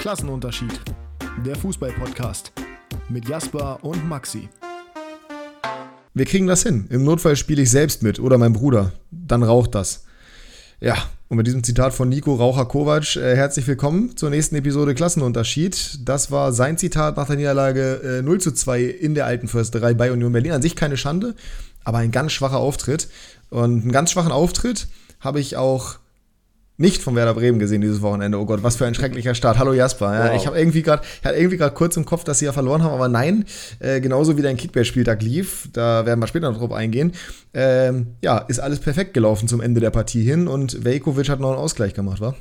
Klassenunterschied. Der Fußball-Podcast mit Jasper und Maxi. Wir kriegen das hin. Im Notfall spiele ich selbst mit oder mein Bruder. Dann raucht das. Ja, und mit diesem Zitat von Nico Raucher Kovac, äh, herzlich willkommen zur nächsten Episode Klassenunterschied. Das war sein Zitat nach der Niederlage äh, 0 zu 2 in der alten Försterei bei Union Berlin. An sich keine Schande, aber ein ganz schwacher Auftritt. Und einen ganz schwachen Auftritt habe ich auch nicht von Werder Bremen gesehen dieses Wochenende. Oh Gott, was für ein schrecklicher Start. Hallo Jasper. Ja, wow. Ich habe irgendwie gerade, hatte irgendwie gerade kurz im Kopf, dass sie ja verloren haben, aber nein, äh, genauso wie dein Kickbase-Spieltag lief, da werden wir später noch drauf eingehen. Ähm, ja, ist alles perfekt gelaufen zum Ende der Partie hin und Velkovic hat noch einen Ausgleich gemacht, wa?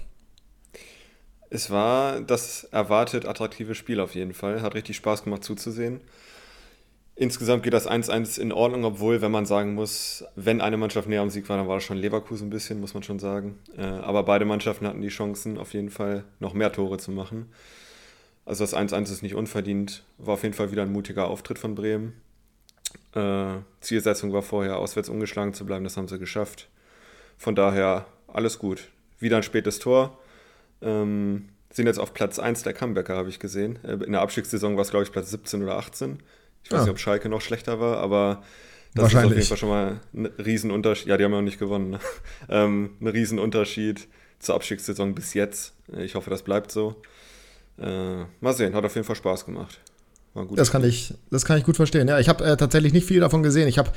Es war das erwartet attraktive Spiel auf jeden Fall. Hat richtig Spaß gemacht zuzusehen. Insgesamt geht das 1-1 in Ordnung, obwohl, wenn man sagen muss, wenn eine Mannschaft näher am Sieg war, dann war das schon Leverkusen ein bisschen, muss man schon sagen. Äh, aber beide Mannschaften hatten die Chancen, auf jeden Fall noch mehr Tore zu machen. Also das 1-1 ist nicht unverdient. War auf jeden Fall wieder ein mutiger Auftritt von Bremen. Äh, Zielsetzung war vorher, auswärts ungeschlagen zu bleiben, das haben sie geschafft. Von daher alles gut. Wieder ein spätes Tor. Ähm, sind jetzt auf Platz 1 der Comebacker, habe ich gesehen. Äh, in der Abstiegssaison war es, glaube ich, Platz 17 oder 18. Ich weiß ja. nicht, ob Schalke noch schlechter war, aber das ist auf jeden Fall schon mal ein Riesenunterschied. Ja, die haben ja auch nicht gewonnen. Ne? Ähm, ein Riesenunterschied zur Abstiegssaison bis jetzt. Ich hoffe, das bleibt so. Äh, mal sehen, hat auf jeden Fall Spaß gemacht. das, kann ich, das kann ich gut verstehen. Ja, ich habe äh, tatsächlich nicht viel davon gesehen. Ich habe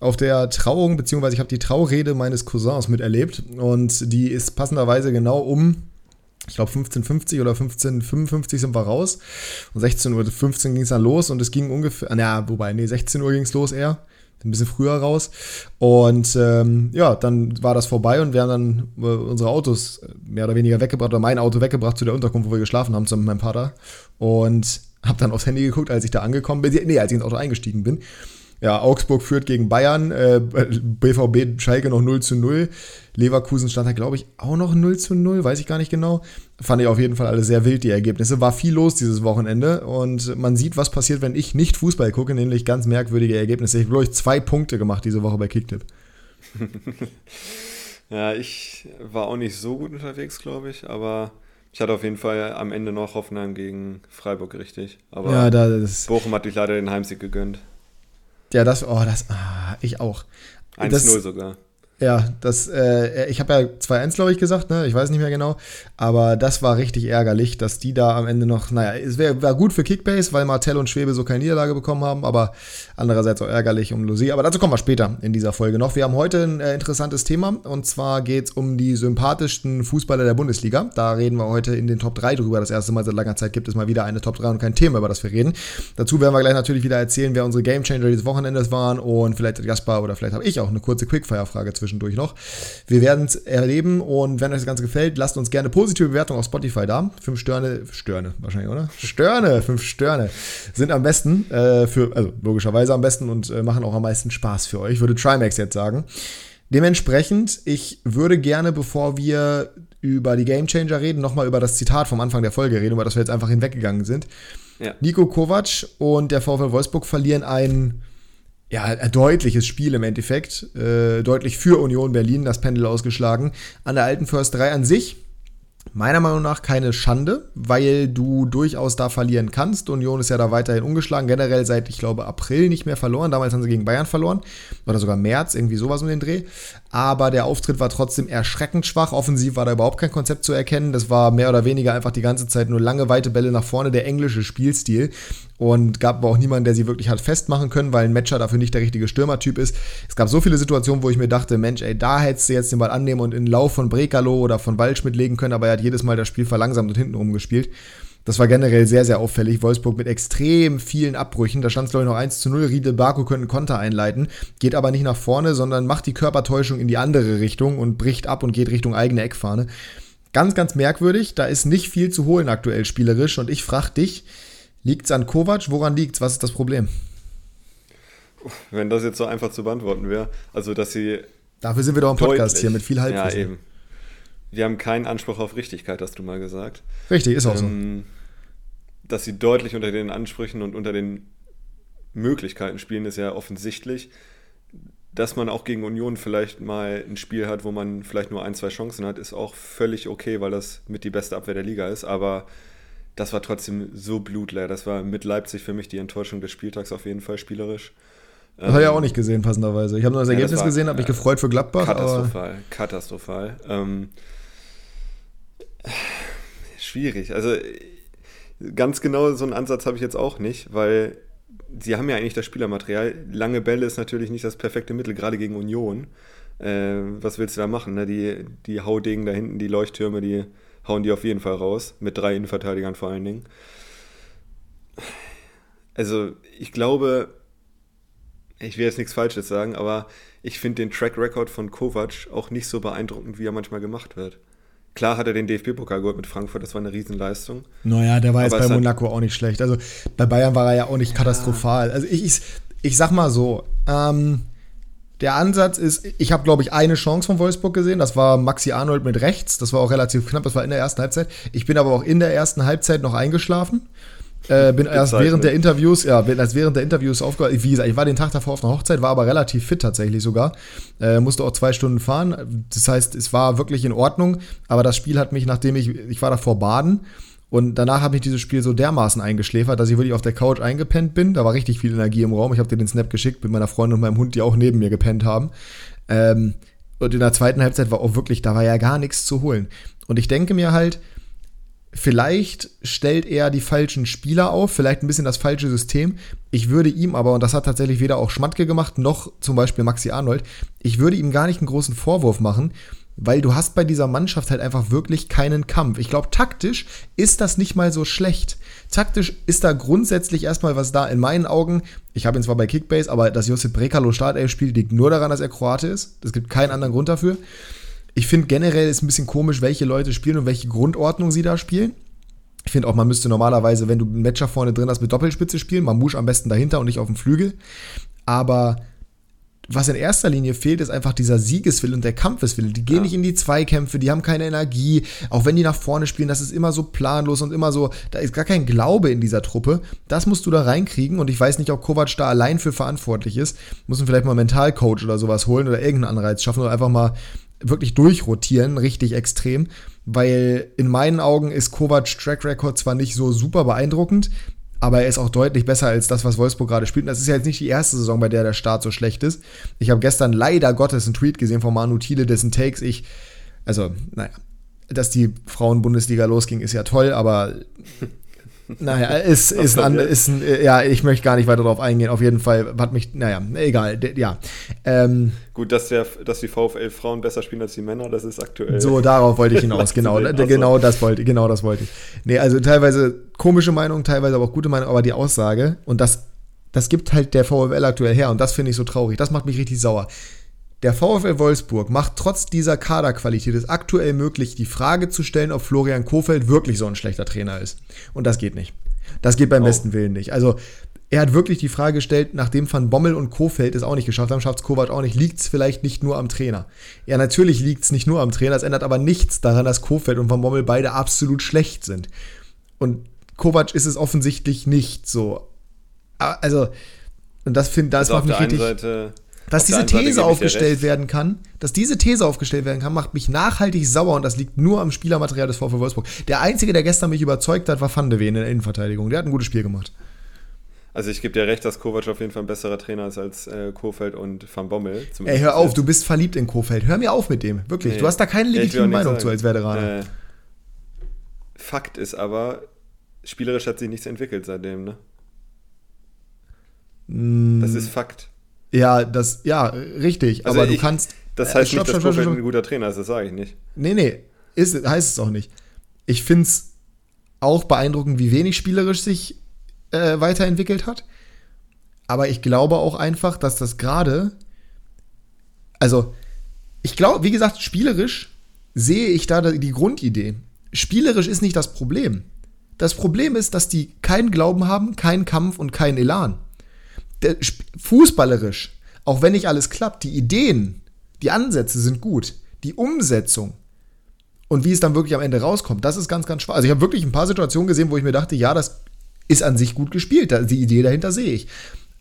auf der Trauung, beziehungsweise ich habe die Traurede meines Cousins miterlebt und die ist passenderweise genau um ich glaube 15.50 oder 15.55 sind wir raus. Und 16.15 Uhr ging es dann los und es ging ungefähr, naja, wobei, nee, 16 Uhr ging es los eher. Ein bisschen früher raus. Und ähm, ja, dann war das vorbei und wir haben dann äh, unsere Autos mehr oder weniger weggebracht, oder mein Auto weggebracht zu der Unterkunft, wo wir geschlafen haben, zusammen mit meinem Vater. Und habe dann aufs Handy geguckt, als ich da angekommen bin. Nee, als ich ins Auto eingestiegen bin. Ja, Augsburg führt gegen Bayern, äh, BVB Schalke noch 0 zu 0. Leverkusen stand da, glaube ich, auch noch 0 zu 0, weiß ich gar nicht genau. Fand ich auf jeden Fall alle sehr wild, die Ergebnisse. War viel los dieses Wochenende und man sieht, was passiert, wenn ich nicht Fußball gucke, nämlich ganz merkwürdige Ergebnisse. Ich habe, glaube ich, zwei Punkte gemacht diese Woche bei Kicktipp. ja, ich war auch nicht so gut unterwegs, glaube ich, aber ich hatte auf jeden Fall am Ende noch Hoffenheim gegen Freiburg richtig. Aber ja, Bochum hat dich leider den Heimsieg gegönnt. Ja, das, oh, das, ah, ich auch. 1-0 sogar. Ja, das, äh, ich habe ja 2-1, glaube ich, gesagt, ne? Ich weiß nicht mehr genau. Aber das war richtig ärgerlich, dass die da am Ende noch, naja, es wäre wär gut für Kickbase, weil Martell und Schwebe so keine Niederlage bekommen haben, aber andererseits auch ärgerlich um Lucy. Aber dazu kommen wir später in dieser Folge noch. Wir haben heute ein äh, interessantes Thema und zwar geht es um die sympathischsten Fußballer der Bundesliga. Da reden wir heute in den Top 3 drüber. Das erste Mal seit langer Zeit gibt es mal wieder eine Top 3 und kein Thema, über das wir reden. Dazu werden wir gleich natürlich wieder erzählen, wer unsere Gamechanger dieses Wochenendes waren und vielleicht hat Jasper oder vielleicht habe ich auch eine kurze Quickfire-Frage zwischen zwischendurch noch. Wir werden es erleben und wenn euch das Ganze gefällt, lasst uns gerne positive Bewertungen auf Spotify da. Fünf Sterne, Sterne wahrscheinlich, oder? Sterne, fünf Sterne sind am besten, äh, für, also logischerweise am besten und äh, machen auch am meisten Spaß für euch, würde Trimax jetzt sagen. Dementsprechend, ich würde gerne, bevor wir über die Game Changer reden, nochmal über das Zitat vom Anfang der Folge reden, über das wir jetzt einfach hinweggegangen sind. Ja. Nico Kovac und der VfL Wolfsburg verlieren ein ja, deutliches Spiel im Endeffekt. Äh, deutlich für Union Berlin das Pendel ausgeschlagen. An der alten First 3 an sich meiner Meinung nach keine Schande, weil du durchaus da verlieren kannst. Union ist ja da weiterhin ungeschlagen, generell seit, ich glaube, April nicht mehr verloren. Damals haben sie gegen Bayern verloren oder sogar März, irgendwie sowas um den Dreh. Aber der Auftritt war trotzdem erschreckend schwach. Offensiv war da überhaupt kein Konzept zu erkennen. Das war mehr oder weniger einfach die ganze Zeit nur lange, weite Bälle nach vorne, der englische Spielstil. Und gab aber auch niemanden, der sie wirklich hat festmachen können, weil ein Matcher dafür nicht der richtige Stürmertyp ist. Es gab so viele Situationen, wo ich mir dachte, Mensch, ey, da hättest du jetzt den Ball annehmen und in den Lauf von Brekalo oder von Waldschmidt legen können, aber er hat jedes Mal das Spiel verlangsamt und hinten rumgespielt. Das war generell sehr, sehr auffällig. Wolfsburg mit extrem vielen Abbrüchen. Da stand es, glaube ich, noch 1 zu 0. Riedel Baku könnten Konter einleiten. Geht aber nicht nach vorne, sondern macht die Körpertäuschung in die andere Richtung und bricht ab und geht Richtung eigene Eckfahne. Ganz, ganz merkwürdig. Da ist nicht viel zu holen aktuell spielerisch. Und ich frage dich, Liegt es an Kovac? Woran liegt es? Was ist das Problem? Wenn das jetzt so einfach zu beantworten wäre, also dass sie. Dafür sind wir doch im Podcast hier mit viel Halbwissen. Ja, eben. Wir haben keinen Anspruch auf Richtigkeit, hast du mal gesagt. Richtig, ist auch ähm, so. Dass sie deutlich unter den Ansprüchen und unter den Möglichkeiten spielen, ist ja offensichtlich. Dass man auch gegen Union vielleicht mal ein Spiel hat, wo man vielleicht nur ein, zwei Chancen hat, ist auch völlig okay, weil das mit die beste Abwehr der Liga ist. Aber das war trotzdem so blutleer. Das war mit Leipzig für mich die Enttäuschung des Spieltags auf jeden Fall spielerisch. Das ähm, habe ich auch nicht gesehen, passenderweise. Ich habe nur das Ergebnis ja, das gesehen, habe mich äh, gefreut für Gladbach. Katastrophal, katastrophal. Ähm, schwierig. Also ganz genau so einen Ansatz habe ich jetzt auch nicht, weil sie haben ja eigentlich das Spielermaterial. Lange Bälle ist natürlich nicht das perfekte Mittel, gerade gegen Union. Äh, was willst du da machen? Ne? Die, die Haudegen da hinten, die Leuchttürme, die hauen die auf jeden Fall raus. Mit drei Innenverteidigern vor allen Dingen. Also, ich glaube, ich will jetzt nichts Falsches sagen, aber ich finde den Track Record von Kovac auch nicht so beeindruckend, wie er manchmal gemacht wird. Klar hat er den DFB-Pokal geholt mit Frankfurt, das war eine Riesenleistung. Naja, der war jetzt bei Monaco auch nicht schlecht. Also bei Bayern war er ja auch nicht ja. katastrophal. Also ich, ich, ich sag mal so, ähm, der Ansatz ist, ich habe, glaube ich, eine Chance von Wolfsburg gesehen. Das war Maxi Arnold mit rechts. Das war auch relativ knapp. Das war in der ersten Halbzeit. Ich bin aber auch in der ersten Halbzeit noch eingeschlafen. Äh, bin erst während der Interviews, ja, bin erst während der Interviews aufgehört. Wie gesagt, ich war den Tag davor auf einer Hochzeit, war aber relativ fit tatsächlich sogar. Äh, musste auch zwei Stunden fahren. Das heißt, es war wirklich in Ordnung. Aber das Spiel hat mich, nachdem ich, ich war davor baden und danach habe ich dieses Spiel so dermaßen eingeschläfert, dass ich wirklich auf der Couch eingepennt bin. Da war richtig viel Energie im Raum. Ich habe dir den Snap geschickt mit meiner Freundin und meinem Hund, die auch neben mir gepennt haben. Ähm, und in der zweiten Halbzeit war auch wirklich, da war ja gar nichts zu holen. Und ich denke mir halt, Vielleicht stellt er die falschen Spieler auf, vielleicht ein bisschen das falsche System. Ich würde ihm aber, und das hat tatsächlich weder auch Schmatke gemacht, noch zum Beispiel Maxi Arnold, ich würde ihm gar nicht einen großen Vorwurf machen, weil du hast bei dieser Mannschaft halt einfach wirklich keinen Kampf. Ich glaube, taktisch ist das nicht mal so schlecht. Taktisch ist da grundsätzlich erstmal was da in meinen Augen. Ich habe ihn zwar bei Kickbase, aber dass Josip Brekalo Startelf spielt, liegt nur daran, dass er Kroate ist. Es gibt keinen anderen Grund dafür. Ich finde generell ist ein bisschen komisch, welche Leute spielen und welche Grundordnung sie da spielen. Ich finde auch, man müsste normalerweise, wenn du einen Matcher vorne drin hast, mit Doppelspitze spielen. Mamouche am besten dahinter und nicht auf dem Flügel. Aber was in erster Linie fehlt, ist einfach dieser Siegeswille und der Kampfeswille. Die gehen ja. nicht in die Zweikämpfe, die haben keine Energie. Auch wenn die nach vorne spielen, das ist immer so planlos und immer so, da ist gar kein Glaube in dieser Truppe. Das musst du da reinkriegen und ich weiß nicht, ob Kovac da allein für verantwortlich ist. Muss man vielleicht mal einen Mentalcoach oder sowas holen oder irgendeinen Anreiz schaffen oder einfach mal wirklich durchrotieren, richtig extrem, weil in meinen Augen ist Kovacs Track Record zwar nicht so super beeindruckend, aber er ist auch deutlich besser als das, was Wolfsburg gerade spielt. Und das ist ja jetzt nicht die erste Saison, bei der der Start so schlecht ist. Ich habe gestern leider Gottes einen Tweet gesehen von Manu Thiele, dessen Takes ich, also, naja, dass die Frauen-Bundesliga losging, ist ja toll, aber naja, ist, ist, ein, ist ein, ja, ich möchte gar nicht weiter darauf eingehen. Auf jeden Fall hat mich, naja, egal, ja. Ähm, Gut, dass, der, dass die VfL Frauen besser spielen als die Männer, das ist aktuell. So, darauf wollte ich hinaus, genau. Also. Genau das wollte, genau das wollte ich. Nee, also teilweise komische Meinung, teilweise aber auch gute Meinung, aber die Aussage, und das, das gibt halt der VfL aktuell her, und das finde ich so traurig, das macht mich richtig sauer. Der VfL Wolfsburg macht trotz dieser Kaderqualität es aktuell möglich, die Frage zu stellen, ob Florian Kofeld wirklich so ein schlechter Trainer ist. Und das geht nicht. Das geht beim oh. besten Willen nicht. Also, er hat wirklich die Frage gestellt, nachdem Van Bommel und Kofeld es auch nicht geschafft haben, schafft es Kovac auch nicht, liegt es vielleicht nicht nur am Trainer? Ja, natürlich liegt es nicht nur am Trainer, es ändert aber nichts daran, dass Kofeld und Van Bommel beide absolut schlecht sind. Und Kovac ist es offensichtlich nicht so. Also, und das finde das also macht mich richtig. Seite dass diese These aufgestellt werden kann, dass diese These aufgestellt werden kann, macht mich nachhaltig sauer und das liegt nur am Spielermaterial des VfL Wolfsburg. Der Einzige, der gestern mich überzeugt hat, war Van de Ven in der Innenverteidigung. Der hat ein gutes Spiel gemacht. Also ich gebe dir recht, dass Kovac auf jeden Fall ein besserer Trainer ist als äh, Kofeld und Van Bommel. Ey, hör auf, du bist verliebt in Kofeld. Hör mir auf mit dem, wirklich. Nee. Du hast da keine legitime Meinung zu als Veteraner. Äh, Fakt ist aber, spielerisch hat sich nichts entwickelt seitdem, ne? Mm. Das ist Fakt. Ja, das, ja, richtig. Also aber ich, du kannst. Das heißt äh, stopp, nicht, dass Kofeld ein guter Trainer ist, das sage ich nicht. Nee, nee, ist, heißt es auch nicht. Ich finde es auch beeindruckend, wie wenig spielerisch sich äh, weiterentwickelt hat. Aber ich glaube auch einfach, dass das gerade. Also, ich glaube, wie gesagt, spielerisch sehe ich da die Grundidee. Spielerisch ist nicht das Problem. Das Problem ist, dass die keinen Glauben haben, keinen Kampf und keinen Elan der, fußballerisch, auch wenn nicht alles klappt, die Ideen, die Ansätze sind gut. Die Umsetzung und wie es dann wirklich am Ende rauskommt, das ist ganz, ganz schwer. Also ich habe wirklich ein paar Situationen gesehen, wo ich mir dachte, ja, das ist an sich gut gespielt. Die Idee dahinter sehe ich.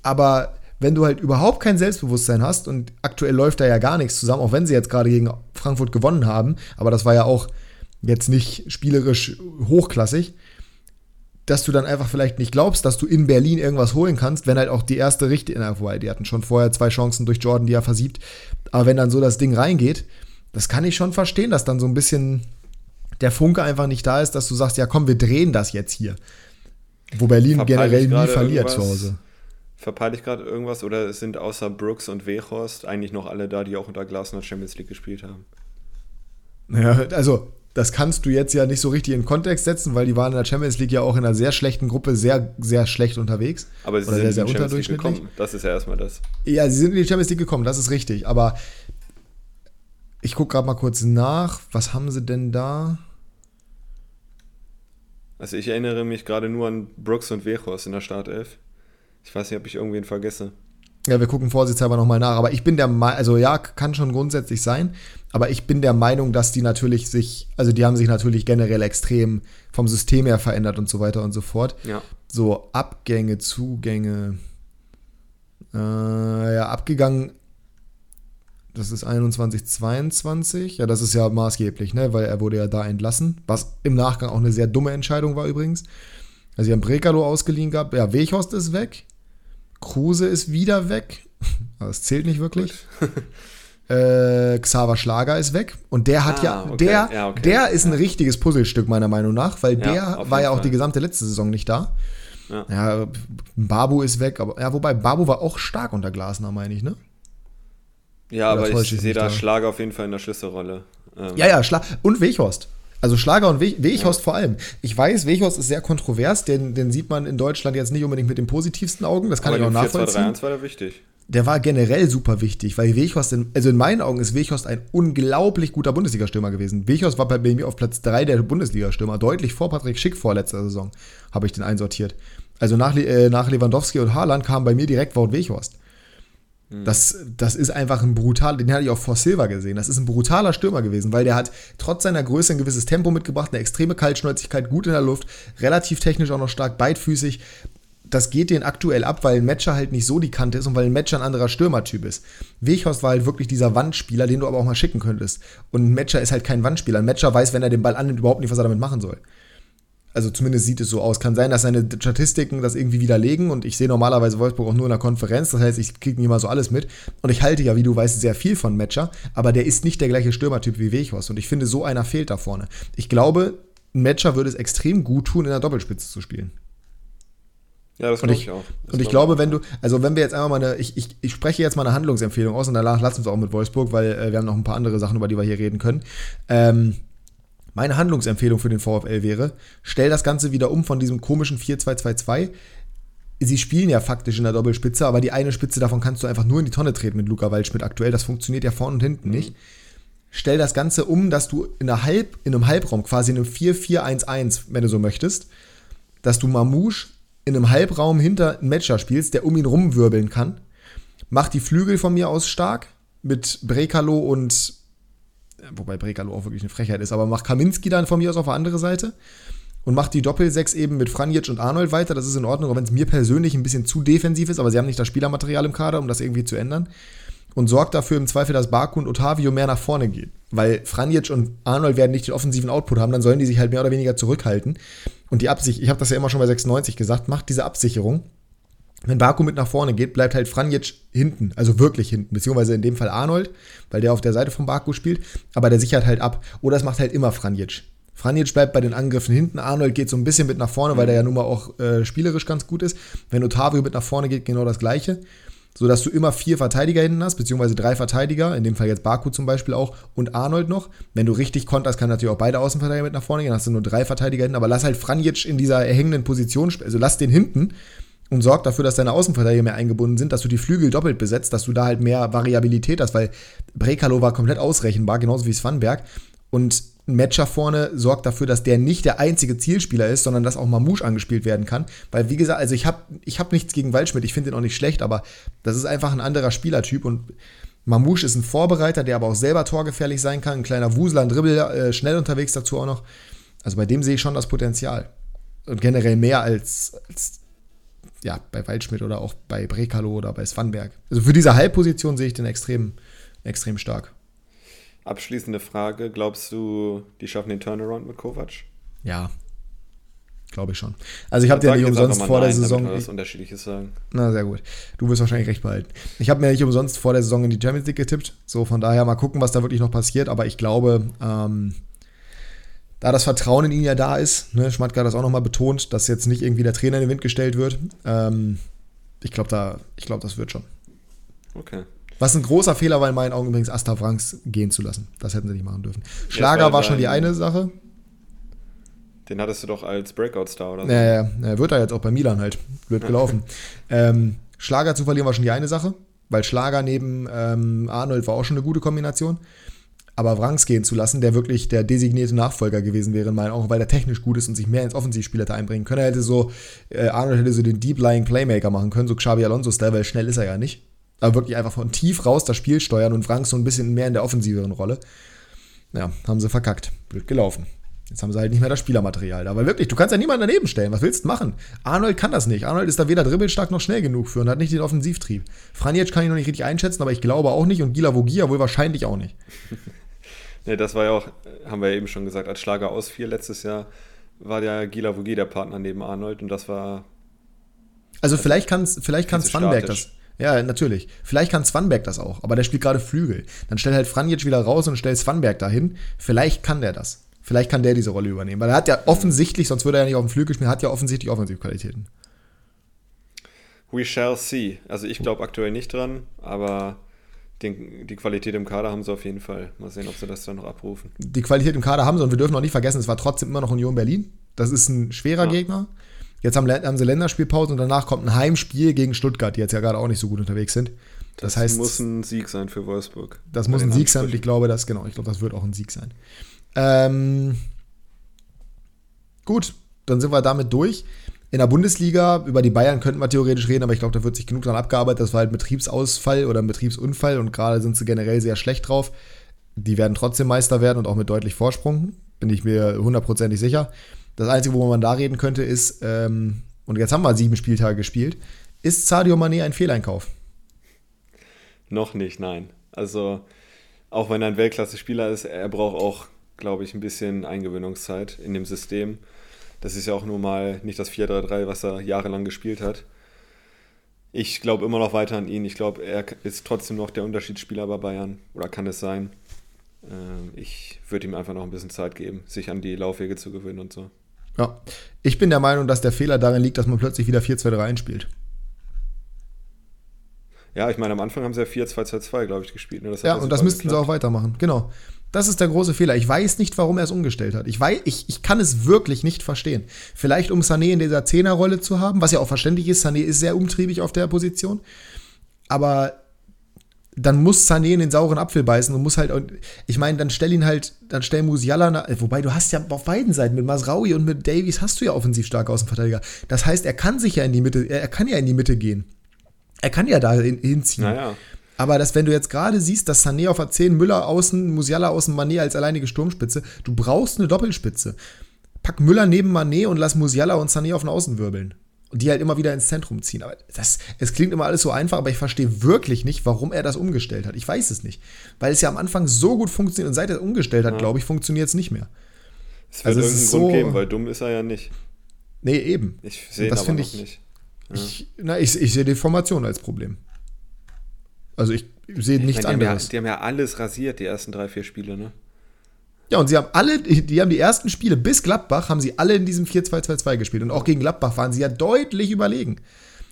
Aber wenn du halt überhaupt kein Selbstbewusstsein hast und aktuell läuft da ja gar nichts zusammen, auch wenn sie jetzt gerade gegen Frankfurt gewonnen haben, aber das war ja auch jetzt nicht spielerisch hochklassig, dass du dann einfach vielleicht nicht glaubst, dass du in Berlin irgendwas holen kannst, wenn halt auch die erste richtige, na, wobei, die hatten schon vorher zwei Chancen durch Jordan, die er versiebt, aber wenn dann so das Ding reingeht, das kann ich schon verstehen, dass dann so ein bisschen der Funke einfach nicht da ist, dass du sagst, ja komm, wir drehen das jetzt hier. Wo Berlin Verpeil generell nie verliert zu Hause. Verpeile ich gerade irgendwas oder sind außer Brooks und Wehorst eigentlich noch alle da, die auch unter Glasner Champions League gespielt haben? Ja, also, das kannst du jetzt ja nicht so richtig in Kontext setzen, weil die waren in der Champions League ja auch in einer sehr schlechten Gruppe sehr, sehr schlecht unterwegs. Aber sie Oder sind sehr, sehr in die Champions League gekommen. Das ist ja erstmal das. Ja, sie sind in die Champions League gekommen, das ist richtig. Aber ich gucke gerade mal kurz nach. Was haben sie denn da? Also ich erinnere mich gerade nur an Brooks und Wehorst in der Startelf. Ich weiß nicht, ob ich irgendwen vergesse. Ja, wir gucken vorsichtshalber nochmal nach. Aber ich bin der Meinung, also ja, kann schon grundsätzlich sein. Aber ich bin der Meinung, dass die natürlich sich, also die haben sich natürlich generell extrem vom System her verändert und so weiter und so fort. Ja. So Abgänge, Zugänge. Äh, ja, abgegangen. Das ist 21, 22. Ja, das ist ja maßgeblich, ne? Weil er wurde ja da entlassen. Was im Nachgang auch eine sehr dumme Entscheidung war übrigens. Also sie haben Brekalo ausgeliehen gehabt. Ja, Weghorst ist weg. Kruse ist wieder weg. Aber das zählt nicht wirklich. äh, Xaver Schlager ist weg. Und der hat Ah, ja, okay. der, Ja, okay. der ist ein richtiges Puzzlestück, meiner Meinung nach, weil Ja, der war ja auch Fall. die gesamte letzte Saison nicht da. Ja. Ja, Babu ist weg, aber ja, wobei Babu war auch stark unter Glasner, meine ich, ne? Ja, Oder aber ich ich sehe da da? Schlager auf jeden Fall in der Schlüsselrolle. Ähm, Ja, ja, Schla und Weghorst. Also Schlager und We Weghorst vor allem. Ich weiß, Weghorst ist sehr kontrovers, den, den sieht man in Deutschland jetzt nicht unbedingt mit den positivsten Augen, das kann aber ich auch im 4 2 3 nachvollziehen. 1 war der wichtig. Der war generell super wichtig, weil Weghorst, in, also in meinen Augen ist Weghorst ein unglaublich guter Bundesliga-Stürmer gewesen. Weghorst war bei mir auf Platz 3 der Bundesliga-Stürmer, deutlich vor Patrick Schick vor letzter Saison, habe ich den einsortiert. Also nach, äh, nach Lewandowski und Haaland kam bei mir direkt Wout Weghorst. Das, das ist einfach ein brutal, den hatte ich auch vor Silva gesehen. Das ist ein brutaler Stürmer gewesen, weil der hat trotz seiner Größe ein gewisses Tempo mitgebracht, eine extreme Kaltschnäuzigkeit, gut in der Luft, relativ technisch auch noch stark, beidfüßig. Das geht den aktuell ab, weil ein Matcher halt nicht so die Kante ist und weil ein Matcher ein anderer Stürmertyp ist. Weghorst war halt wirklich dieser Wandspieler, den du aber auch mal schicken könntest. Und ein Matcher ist halt kein Wandspieler. Ein Matcher weiß, wenn er den Ball annimmt, überhaupt nicht, was er damit machen soll. Also zumindest sieht es so aus. Kann sein, dass seine Statistiken das irgendwie widerlegen und ich sehe normalerweise Wolfsburg auch nur in der Konferenz. Das heißt, ich kriege nicht mal so alles mit. Und ich halte ja, wie du weißt, sehr viel von Matcher, aber der ist nicht der gleiche Stürmertyp wie Weghorst. Und ich finde, so einer fehlt da vorne. Ich glaube, ein Matcher würde es extrem gut tun, in der Doppelspitze zu spielen. Ja, das Und glaube ich, ich, auch. Das und ich glaub glaube, wenn du, also wenn wir jetzt einmal mal eine, ich, ich, ich spreche jetzt mal eine Handlungsempfehlung aus und danach lassen wir es auch mit Wolfsburg, weil äh, wir haben noch ein paar andere Sachen, über die wir hier reden können. Ähm, meine Handlungsempfehlung für den VfL wäre, stell das Ganze wieder um von diesem komischen 4-2-2-2. Sie spielen ja faktisch in der Doppelspitze, aber die eine Spitze davon kannst du einfach nur in die Tonne treten mit Luca Waldschmidt aktuell. Das funktioniert ja vorne und hinten nicht. Stell das Ganze um, dass du in, einer Halb, in einem Halbraum, quasi in einem 4-4-1-1, wenn du so möchtest, dass du Mamouche in einem Halbraum hinter einen Matcher spielst, der um ihn rumwirbeln kann. Mach die Flügel von mir aus stark mit Brekalo und wobei Brekalo auch wirklich eine Frechheit ist, aber mach Kaminski dann von mir aus auf der andere Seite und mach die Doppelsechs eben mit Franjic und Arnold weiter. Das ist in Ordnung, auch wenn es mir persönlich ein bisschen zu defensiv ist, aber sie haben nicht das Spielermaterial im Kader, um das irgendwie zu ändern. Und sorgt dafür im Zweifel, dass Baku und Otavio mehr nach vorne gehen. Weil Franjic und Arnold werden nicht den offensiven Output haben, dann sollen die sich halt mehr oder weniger zurückhalten. Und die Absicht, ich habe das ja immer schon bei 96 gesagt, macht diese Absicherung. Wenn Baku mit nach vorne geht, bleibt halt Franjic hinten, also wirklich hinten, beziehungsweise in dem Fall Arnold, weil der auf der Seite von Baku spielt, aber der sichert halt ab. Oder es macht halt immer Franjic. Franjic bleibt bei den Angriffen hinten, Arnold geht so ein bisschen mit nach vorne, weil der ja nun mal auch äh, spielerisch ganz gut ist. Wenn Otavio mit nach vorne geht, genau das gleiche. Sodass du immer vier Verteidiger hinten hast, beziehungsweise drei Verteidiger, in dem Fall jetzt Baku zum Beispiel auch und Arnold noch. Wenn du richtig konterst, kann natürlich auch beide Außenverteidiger mit nach vorne gehen, dann hast du nur drei Verteidiger hinten, aber lass halt Franjic in dieser hängenden Position, also lass den hinten und sorg dafür, dass deine Außenverteidiger mehr eingebunden sind, dass du die Flügel doppelt besetzt, dass du da halt mehr Variabilität hast, weil Brekalo war komplett ausrechenbar, genauso wie Svanberg. Und ein Matcher vorne sorgt dafür, dass der nicht der einzige Zielspieler ist, sondern dass auch Mamouche angespielt werden kann. Weil, wie gesagt, also ich habe ich hab nichts gegen Waldschmidt, ich finde ihn auch nicht schlecht, aber das ist einfach ein anderer Spielertyp und Mamouche ist ein Vorbereiter, der aber auch selber torgefährlich sein kann. Ein kleiner Wusel, ein Dribbel, äh, schnell unterwegs dazu auch noch. Also bei dem sehe ich schon das Potenzial. Und generell mehr als, als ja, bei Waldschmidt oder auch bei Brekalo oder bei Svanberg. Also für diese Halbposition sehe ich den extrem, extrem stark. Abschließende Frage: Glaubst du, die schaffen den Turnaround mit Kovac? Ja. Glaube ich schon. Also ich habe dir nicht umsonst vor nein, der Saison. Was unterschiedliches sagen. Na, sehr gut. Du wirst wahrscheinlich recht behalten. Ich habe mir nicht umsonst vor der Saison in die Champions League getippt. So, von daher mal gucken, was da wirklich noch passiert. Aber ich glaube, ähm, da das Vertrauen in ihn ja da ist, ne, Schmatke hat das auch nochmal betont, dass jetzt nicht irgendwie der Trainer in den Wind gestellt wird. Ähm, ich glaube, da, ich glaube, das wird schon. Okay. Was ein großer Fehler war in meinen Augen übrigens, Asta Franks gehen zu lassen. Das hätten sie nicht machen dürfen. Schlager war, war schon die eine Sache. Den hattest du doch als Breakout-Star, oder so? Ja, ja, ja, wird er jetzt auch bei Milan halt. Blöd gelaufen. ähm, Schlager zu verlieren war schon die eine Sache, weil Schlager neben ähm, Arnold war auch schon eine gute Kombination. Aber Wrangs gehen zu lassen, der wirklich der designierte Nachfolger gewesen wäre, in meinen Augen, weil er technisch gut ist und sich mehr ins Offensivspiel hätte einbringen können. Er hätte so, äh, Arnold hätte so den Deep-Lying Playmaker machen können, so Xabi Alonso-Style, weil schnell ist er ja nicht. Aber wirklich einfach von tief raus das Spiel steuern und Wrangs so ein bisschen mehr in der offensiveren Rolle. Ja, haben sie verkackt. Blöd gelaufen. Jetzt haben sie halt nicht mehr das Spielermaterial da. Weil wirklich, du kannst ja niemanden daneben stellen. Was willst du machen? Arnold kann das nicht. Arnold ist da weder dribbelstark noch schnell genug für und hat nicht den Offensivtrieb. Franic kann ich noch nicht richtig einschätzen, aber ich glaube auch nicht. Und Gila Vogia wohl wahrscheinlich auch nicht. ne, das war ja auch, haben wir ja eben schon gesagt, als Schlager ausfiel letztes Jahr, war der Gila Vogia der Partner neben Arnold und das war. Also vielleicht kann vielleicht kann Svanberg das. Ja, natürlich. Vielleicht kann Svanberg das auch, aber der spielt gerade Flügel. Dann stell halt Franjic wieder raus und stell Svanberg dahin. Vielleicht kann der das. Vielleicht kann der diese Rolle übernehmen. Weil er hat ja offensichtlich, sonst würde er ja nicht auf dem Flügel spielen, hat ja offensichtlich Offensivqualitäten. We shall see. Also ich glaube aktuell nicht dran, aber den, die Qualität im Kader haben sie auf jeden Fall. Mal sehen, ob sie das dann noch abrufen. Die Qualität im Kader haben sie und wir dürfen auch nicht vergessen, es war trotzdem immer noch Union Berlin. Das ist ein schwerer ja. Gegner. Jetzt haben, haben, sie Länderspielpause und danach kommt ein Heimspiel gegen Stuttgart, die jetzt ja gerade auch nicht so gut unterwegs sind. Das, das heißt, muss ein Sieg sein für Wolfsburg. Das muss ein Sieg sein und ich glaube, das, genau, ich glaube, das wird auch ein Sieg sein. Ähm, gut, dann sind wir damit durch. In der Bundesliga, über die Bayern könnten wir theoretisch reden, aber ich glaube, da wird sich genug dran abgearbeitet. Das war halt ein Betriebsausfall oder ein Betriebsunfall und gerade sind sie generell sehr schlecht drauf. Die werden trotzdem Meister werden und auch mit deutlich Vorsprung, bin ich mir hundertprozentig sicher. Das Einzige, wo man da reden könnte, ist, ähm, und jetzt haben wir sieben Spieltage gespielt, ist Sadio Mané ein Fehleinkauf? Noch nicht, nein. Also, auch wenn er ein Weltklasse-Spieler ist, er braucht auch glaube ich, ein bisschen Eingewöhnungszeit in dem System. Das ist ja auch nur mal nicht das 4-3-3, was er jahrelang gespielt hat. Ich glaube immer noch weiter an ihn. Ich glaube, er ist trotzdem noch der Unterschiedsspieler bei Bayern. Oder kann es sein? Ähm, ich würde ihm einfach noch ein bisschen Zeit geben, sich an die Laufwege zu gewöhnen und so. Ja, ich bin der Meinung, dass der Fehler darin liegt, dass man plötzlich wieder 4-2-3 einspielt. Ja, ich meine, am Anfang haben sie ja 4-2-2-2, glaube ich, gespielt. Ne? ja, und das müssten geklappt. sie auch weitermachen. Genau. Das ist der große Fehler. Ich weiß nicht, warum er es umgestellt hat. Ich, weiß, ich, ich kann es wirklich nicht verstehen. Vielleicht, um Sané in dieser Zehnerrolle zu haben, was ja auch verständlich ist. Sané ist sehr umtriebig auf der Position. Aber dann muss Sané in den sauren Apfel beißen und muss halt, ich meine, dann stell ihn halt, dann stell Musiala, wobei du hast ja auf beiden Seiten, mit Masraui und mit Davies hast du ja offensiv starke Außenverteidiger. Das heißt, er kann sich ja in die Mitte, er kann ja in die Mitte gehen. Er kann ja da hinziehen. Naja. Aber dass, wenn du jetzt gerade siehst, dass Sané auf A10, Müller außen, Musiala außen, Mané als alleinige Sturmspitze, du brauchst eine Doppelspitze. Pack Müller neben Mané und lass Musiala und Sané auf den Außen wirbeln. Und die halt immer wieder ins Zentrum ziehen. Aber das, es klingt immer alles so einfach, aber ich verstehe wirklich nicht, warum er das umgestellt hat. Ich weiß es nicht. Weil es ja am Anfang so gut funktioniert und seit er es umgestellt hat, ja. glaube ich, funktioniert es nicht mehr. Es wird also irgendeinen Grund so, geben, weil dumm ist er ja nicht. Nee, eben. Ich sehe das noch ich, nicht. Ja. Ich, na, ich, ich sehe die Formation als Problem. Also ich sehe ich nichts meine, die anderes. Ja, die haben ja alles rasiert, die ersten drei, vier Spiele, ne? Ja, und sie haben alle, die haben die ersten Spiele bis Gladbach, haben sie alle in diesem 4-2-2-2 gespielt. Und auch gegen Gladbach waren sie ja deutlich überlegen.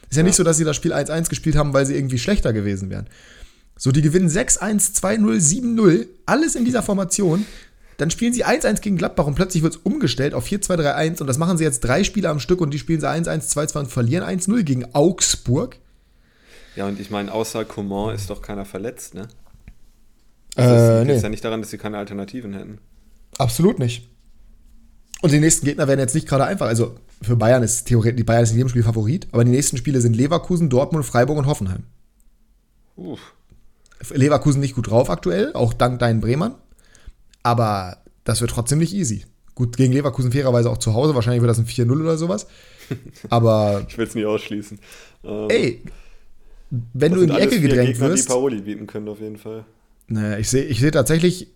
Ist ja, ja. nicht so, dass sie das Spiel 1-1 gespielt haben, weil sie irgendwie schlechter gewesen wären. So, die gewinnen 6-1, 2-0, 7-0, alles in dieser Formation. Dann spielen sie 1-1 gegen Gladbach und plötzlich wird es umgestellt auf 4-2-3-1 und das machen sie jetzt drei Spiele am Stück und die spielen sie 1-1, 2-2 und verlieren 1-0 gegen Augsburg. Ja, und ich meine, außer Coman ist doch keiner verletzt, ne? Also das äh, liegt nee. ja nicht daran, dass sie keine Alternativen hätten. Absolut nicht. Und die nächsten Gegner werden jetzt nicht gerade einfach. Also für Bayern ist theoretisch, die Bayern ist in jedem Spiel Favorit, aber die nächsten Spiele sind Leverkusen, Dortmund, Freiburg und Hoffenheim. Uff. Leverkusen nicht gut drauf aktuell, auch dank deinen Bremern. Aber das wird trotzdem nicht easy. Gut, gegen Leverkusen fairerweise auch zu Hause, wahrscheinlich wird das ein 4-0 oder sowas. Aber. ich will es nie ausschließen. Ähm, ey, wenn du in die Ecke gedrängt Gegner, wirst. die Paoli bieten können, auf jeden Fall. Naja, ich sehe ich seh tatsächlich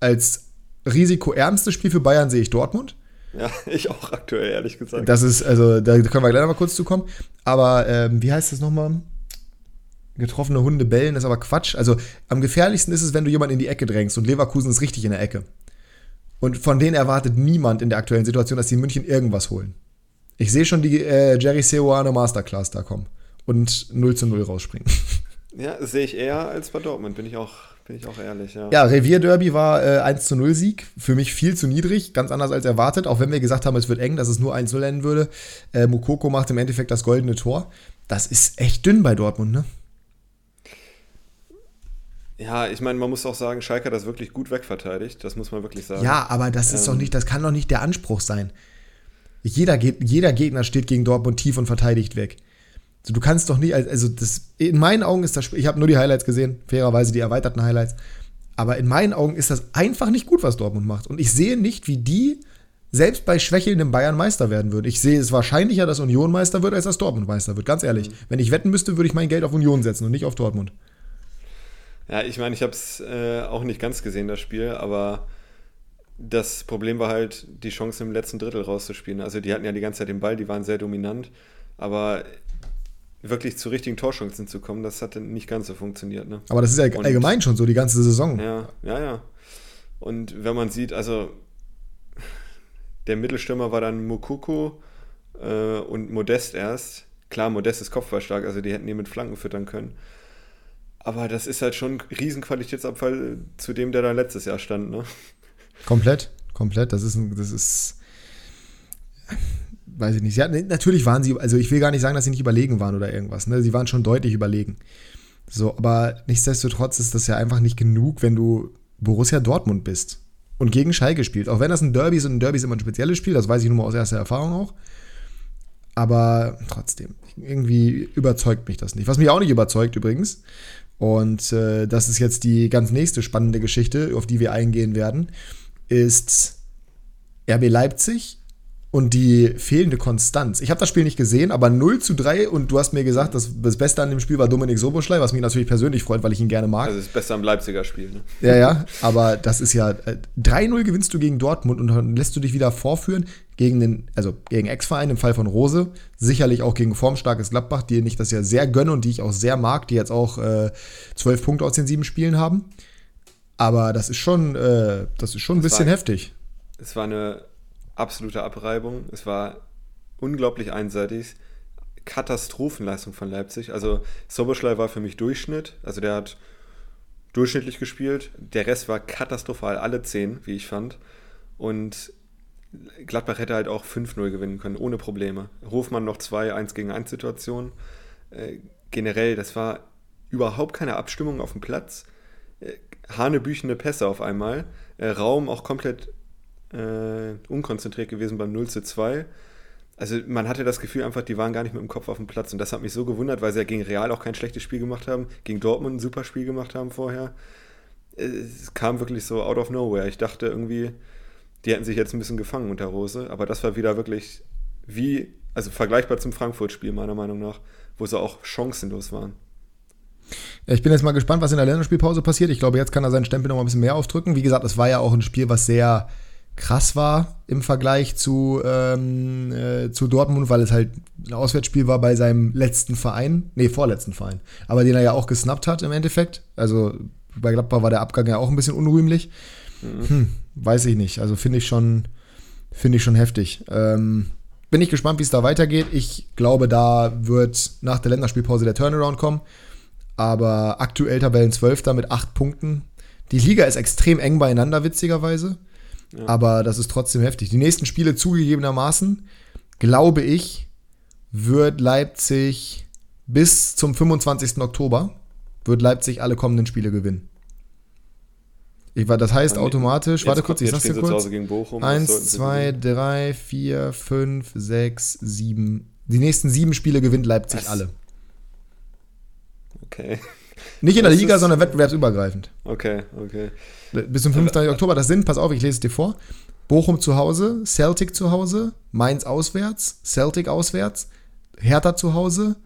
als risikoärmstes Spiel für Bayern sehe ich Dortmund. Ja, ich auch aktuell, ehrlich gesagt. Das ist, also, da können wir gleich noch mal kurz zukommen. Aber ähm, wie heißt das nochmal? Getroffene Hunde bellen, ist aber Quatsch. Also am gefährlichsten ist es, wenn du jemanden in die Ecke drängst und Leverkusen ist richtig in der Ecke. Und von denen erwartet niemand in der aktuellen Situation, dass sie in München irgendwas holen. Ich sehe schon die äh, Jerry Seoane Masterclass da kommen und 0 zu 0 rausspringen. Ja, sehe ich eher als bei Dortmund, bin ich auch, bin ich auch ehrlich. Ja, ja Revierderby war äh, 1 zu 0 Sieg. Für mich viel zu niedrig, ganz anders als erwartet. Auch wenn wir gesagt haben, es wird eng, dass es nur 1 0 enden würde. Äh, Mukoko macht im Endeffekt das goldene Tor. Das ist echt dünn bei Dortmund, ne? Ja, ich meine, man muss auch sagen, Schalke hat das wirklich gut wegverteidigt. Das muss man wirklich sagen. Ja, aber das ist ähm, doch nicht, das kann doch nicht der Anspruch sein. Jeder, jeder Gegner steht gegen Dortmund tief und verteidigt weg. Also du kannst doch nicht, also das, in meinen Augen ist das, ich habe nur die Highlights gesehen, fairerweise die erweiterten Highlights, aber in meinen Augen ist das einfach nicht gut, was Dortmund macht. Und ich sehe nicht, wie die selbst bei schwächelndem Bayern Meister werden würden. Ich sehe es wahrscheinlicher, dass Union Meister wird, als dass Dortmund Meister wird, ganz ehrlich. Mhm. Wenn ich wetten müsste, würde ich mein Geld auf Union setzen und nicht auf Dortmund. Ja, ich meine, ich habe es äh, auch nicht ganz gesehen, das Spiel, aber das Problem war halt, die Chance im letzten Drittel rauszuspielen. Also die hatten ja die ganze Zeit den Ball, die waren sehr dominant, aber wirklich zu richtigen Torchancen zu kommen, das hat nicht ganz so funktioniert. Ne? Aber das ist ja und, allgemein schon so die ganze Saison. Ja, ja, ja. Und wenn man sieht, also der Mittelstürmer war dann Mukoko äh, und Modest erst. Klar, Modest ist kopfballstark, also die hätten ihn mit Flanken füttern können. Aber das ist halt schon ein Riesenqualitätsabfall zu dem, der da letztes Jahr stand, ne? Komplett, komplett. Das ist, das ist, weiß ich nicht. Ja, natürlich waren sie, also ich will gar nicht sagen, dass sie nicht überlegen waren oder irgendwas. Ne? Sie waren schon deutlich überlegen. So, aber nichtsdestotrotz ist das ja einfach nicht genug, wenn du Borussia Dortmund bist und gegen Schalke spielst. Auch wenn das ein Derby ist und ein Derby ist immer ein spezielles Spiel, das weiß ich nur mal aus erster Erfahrung auch. Aber trotzdem, irgendwie überzeugt mich das nicht. Was mich auch nicht überzeugt übrigens, und äh, das ist jetzt die ganz nächste spannende Geschichte, auf die wir eingehen werden, ist RB Leipzig und die fehlende Konstanz. Ich habe das Spiel nicht gesehen, aber 0 zu 3 und du hast mir gesagt, dass das Beste an dem Spiel war Dominik Soboschlei, was mich natürlich persönlich freut, weil ich ihn gerne mag. Also das Beste am Leipziger Spiel, ne? Ja, ja, aber das ist ja äh, 3-0 gewinnst du gegen Dortmund und dann lässt du dich wieder vorführen gegen den, also gegen Ex-Verein im Fall von Rose, sicherlich auch gegen formstarkes Gladbach, die ich das ja sehr gönne und die ich auch sehr mag, die jetzt auch äh, 12 Punkte aus den sieben Spielen haben. Aber das ist schon, äh, das ist schon ein bisschen war, heftig. Es war eine absolute Abreibung. Es war unglaublich einseitig. Katastrophenleistung von Leipzig. Also Soboschlei war für mich Durchschnitt. Also der hat durchschnittlich gespielt. Der Rest war katastrophal, alle zehn, wie ich fand. Und Gladbach hätte halt auch 5-0 gewinnen können, ohne Probleme. Hofmann noch zwei 1 gegen 1 Situationen. Äh, generell, das war überhaupt keine Abstimmung auf dem Platz. Äh, hanebüchende Pässe auf einmal. Äh, Raum auch komplett äh, unkonzentriert gewesen beim 0 zu 2. Also man hatte das Gefühl einfach, die waren gar nicht mit dem Kopf auf dem Platz. Und das hat mich so gewundert, weil sie ja gegen Real auch kein schlechtes Spiel gemacht haben, gegen Dortmund ein super Spiel gemacht haben vorher. Es kam wirklich so out of nowhere. Ich dachte irgendwie, die hätten sich jetzt ein bisschen gefangen unter Rose, aber das war wieder wirklich wie, also vergleichbar zum Frankfurt-Spiel meiner Meinung nach, wo sie auch chancenlos waren. Ich bin jetzt mal gespannt, was in der Länderspielpause passiert. Ich glaube, jetzt kann er seinen Stempel noch mal ein bisschen mehr aufdrücken. Wie gesagt, es war ja auch ein Spiel, was sehr krass war im Vergleich zu, ähm, äh, zu Dortmund, weil es halt ein Auswärtsspiel war bei seinem letzten Verein, nee, vorletzten Verein, aber den er ja auch gesnappt hat im Endeffekt. Also bei Gladbach war der Abgang ja auch ein bisschen unrühmlich. Mhm. Hm, weiß ich nicht. Also finde ich schon, finde ich schon heftig. Ähm, bin ich gespannt, wie es da weitergeht. Ich glaube, da wird nach der Länderspielpause der Turnaround kommen. Aber aktuell Tabellen 12. mit 8 Punkten. Die Liga ist extrem eng beieinander, witzigerweise. Aber das ist trotzdem heftig. Die nächsten Spiele zugegebenermaßen, glaube ich, wird Leipzig bis zum 25. Oktober, wird Leipzig alle kommenden Spiele gewinnen. Ich war, das heißt automatisch, warte kurz, ich sag's dir kurz. Bochum, Eins, zwei, drei, vier, fünf, sechs, sieben. Die nächsten sieben Spiele gewinnt Leipzig Was? alle. Okay. Nicht in der das Liga, sondern wettbewerbsübergreifend. Okay, okay. Bis zum 25. Oktober. Das sind, pass auf, ich lese es dir vor. Bochum zu Hause, Celtic zu Hause, Mainz auswärts, Celtic auswärts, Hertha zu Hause,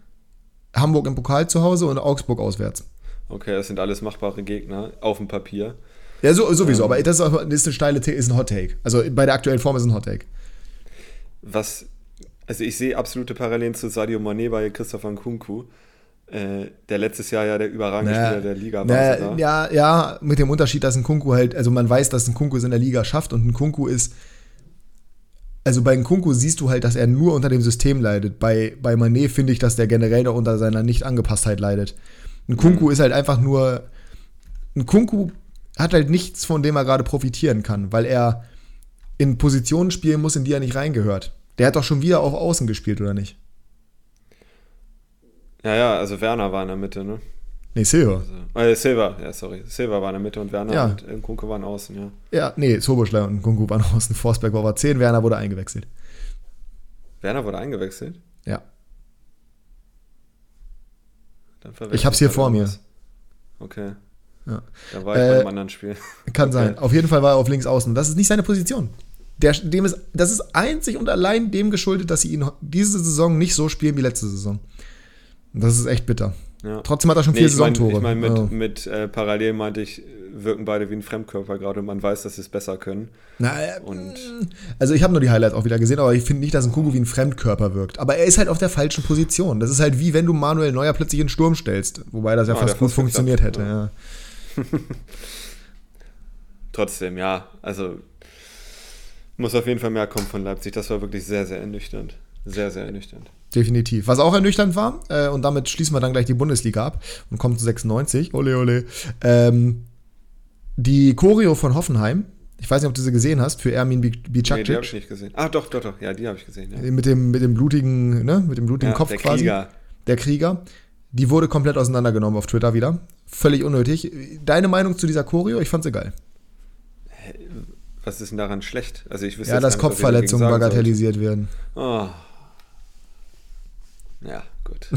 Hamburg im Pokal zu Hause und Augsburg auswärts. Okay, das sind alles machbare Gegner auf dem Papier. Ja, so, sowieso, ähm. aber das ist, eine steile ist ein Hot Take. Also bei der aktuellen Form ist ein Hot Take. was, also ich sehe absolute Parallelen zu Sadio Mané bei Christopher Nkunku, äh, der letztes Jahr ja der überragende naja, Spieler der Liga war. Naja, ja, ja, mit dem Unterschied, dass ein Kunku halt, also man weiß, dass ein Kunku es in der Liga schafft und ein Kunku ist, also bei Nkunku siehst du halt, dass er nur unter dem System leidet. Bei, bei Mané finde ich, dass der generell noch unter seiner Nicht-Angepasstheit leidet. Nkunku mhm. ist halt einfach nur. Nkunku hat halt nichts, von dem er gerade profitieren kann, weil er in Positionen spielen muss, in die er nicht reingehört. Der hat doch schon wieder auf Außen gespielt, oder nicht? Ja, ja, also Werner war in der Mitte, ne? Nee, Silva. Also, äh, Silva, ja, sorry. Silva war in der Mitte und Werner ja. und Nkunku waren außen, ja. Ja, nee, Soboschlei und Nkunku waren außen. Forsberg war aber 10, Werner wurde eingewechselt. Werner wurde eingewechselt? Ja. ich hab's hier vor mir. Okay. Ja. Da war ich äh, bei einem anderen Spiel. Kann okay. sein. Auf jeden Fall war er auf links außen. Das ist nicht seine Position. Der, dem ist, das ist einzig und allein dem geschuldet, dass sie ihn diese Saison nicht so spielen wie letzte Saison. Das ist echt bitter. Ja. Trotzdem hat er schon nee, vier ich mein, Saisontore. Ich meine, mit, ja. mit äh, parallel meinte ich, wirken beide wie ein Fremdkörper gerade. Man weiß, dass sie es besser können. Na, äh, und also ich habe nur die Highlights auch wieder gesehen, aber ich finde nicht, dass ein Kugu wie ein Fremdkörper wirkt. Aber er ist halt auf der falschen Position. Das ist halt wie wenn du Manuel Neuer plötzlich in den Sturm stellst. Wobei das ja ah, fast gut funktioniert klappt, hätte. Ja. Trotzdem, ja. Also muss auf jeden Fall mehr kommen von Leipzig. Das war wirklich sehr, sehr ernüchternd. Sehr, sehr ernüchternd. Definitiv. Was auch ernüchternd war, äh, und damit schließen wir dann gleich die Bundesliga ab und kommen zu 96. Ole, ole. Ähm, die Choreo von Hoffenheim. Ich weiß nicht, ob du sie gesehen hast, für Ermin Bicakcic. Nee, die habe ich nicht gesehen. Ah, doch, doch, doch. Ja, die habe ich gesehen. Ja. Mit, dem, mit dem blutigen, ne, mit dem blutigen ja, Kopf der quasi. Krieger. Der Krieger. Die wurde komplett auseinandergenommen auf Twitter wieder. Völlig unnötig. Deine Meinung zu dieser Choreo? Ich fand sie geil. Was ist denn daran schlecht? Also ich ja, dass Kopfverletzungen bagatellisiert sollte. werden. Oh. Ja, gut.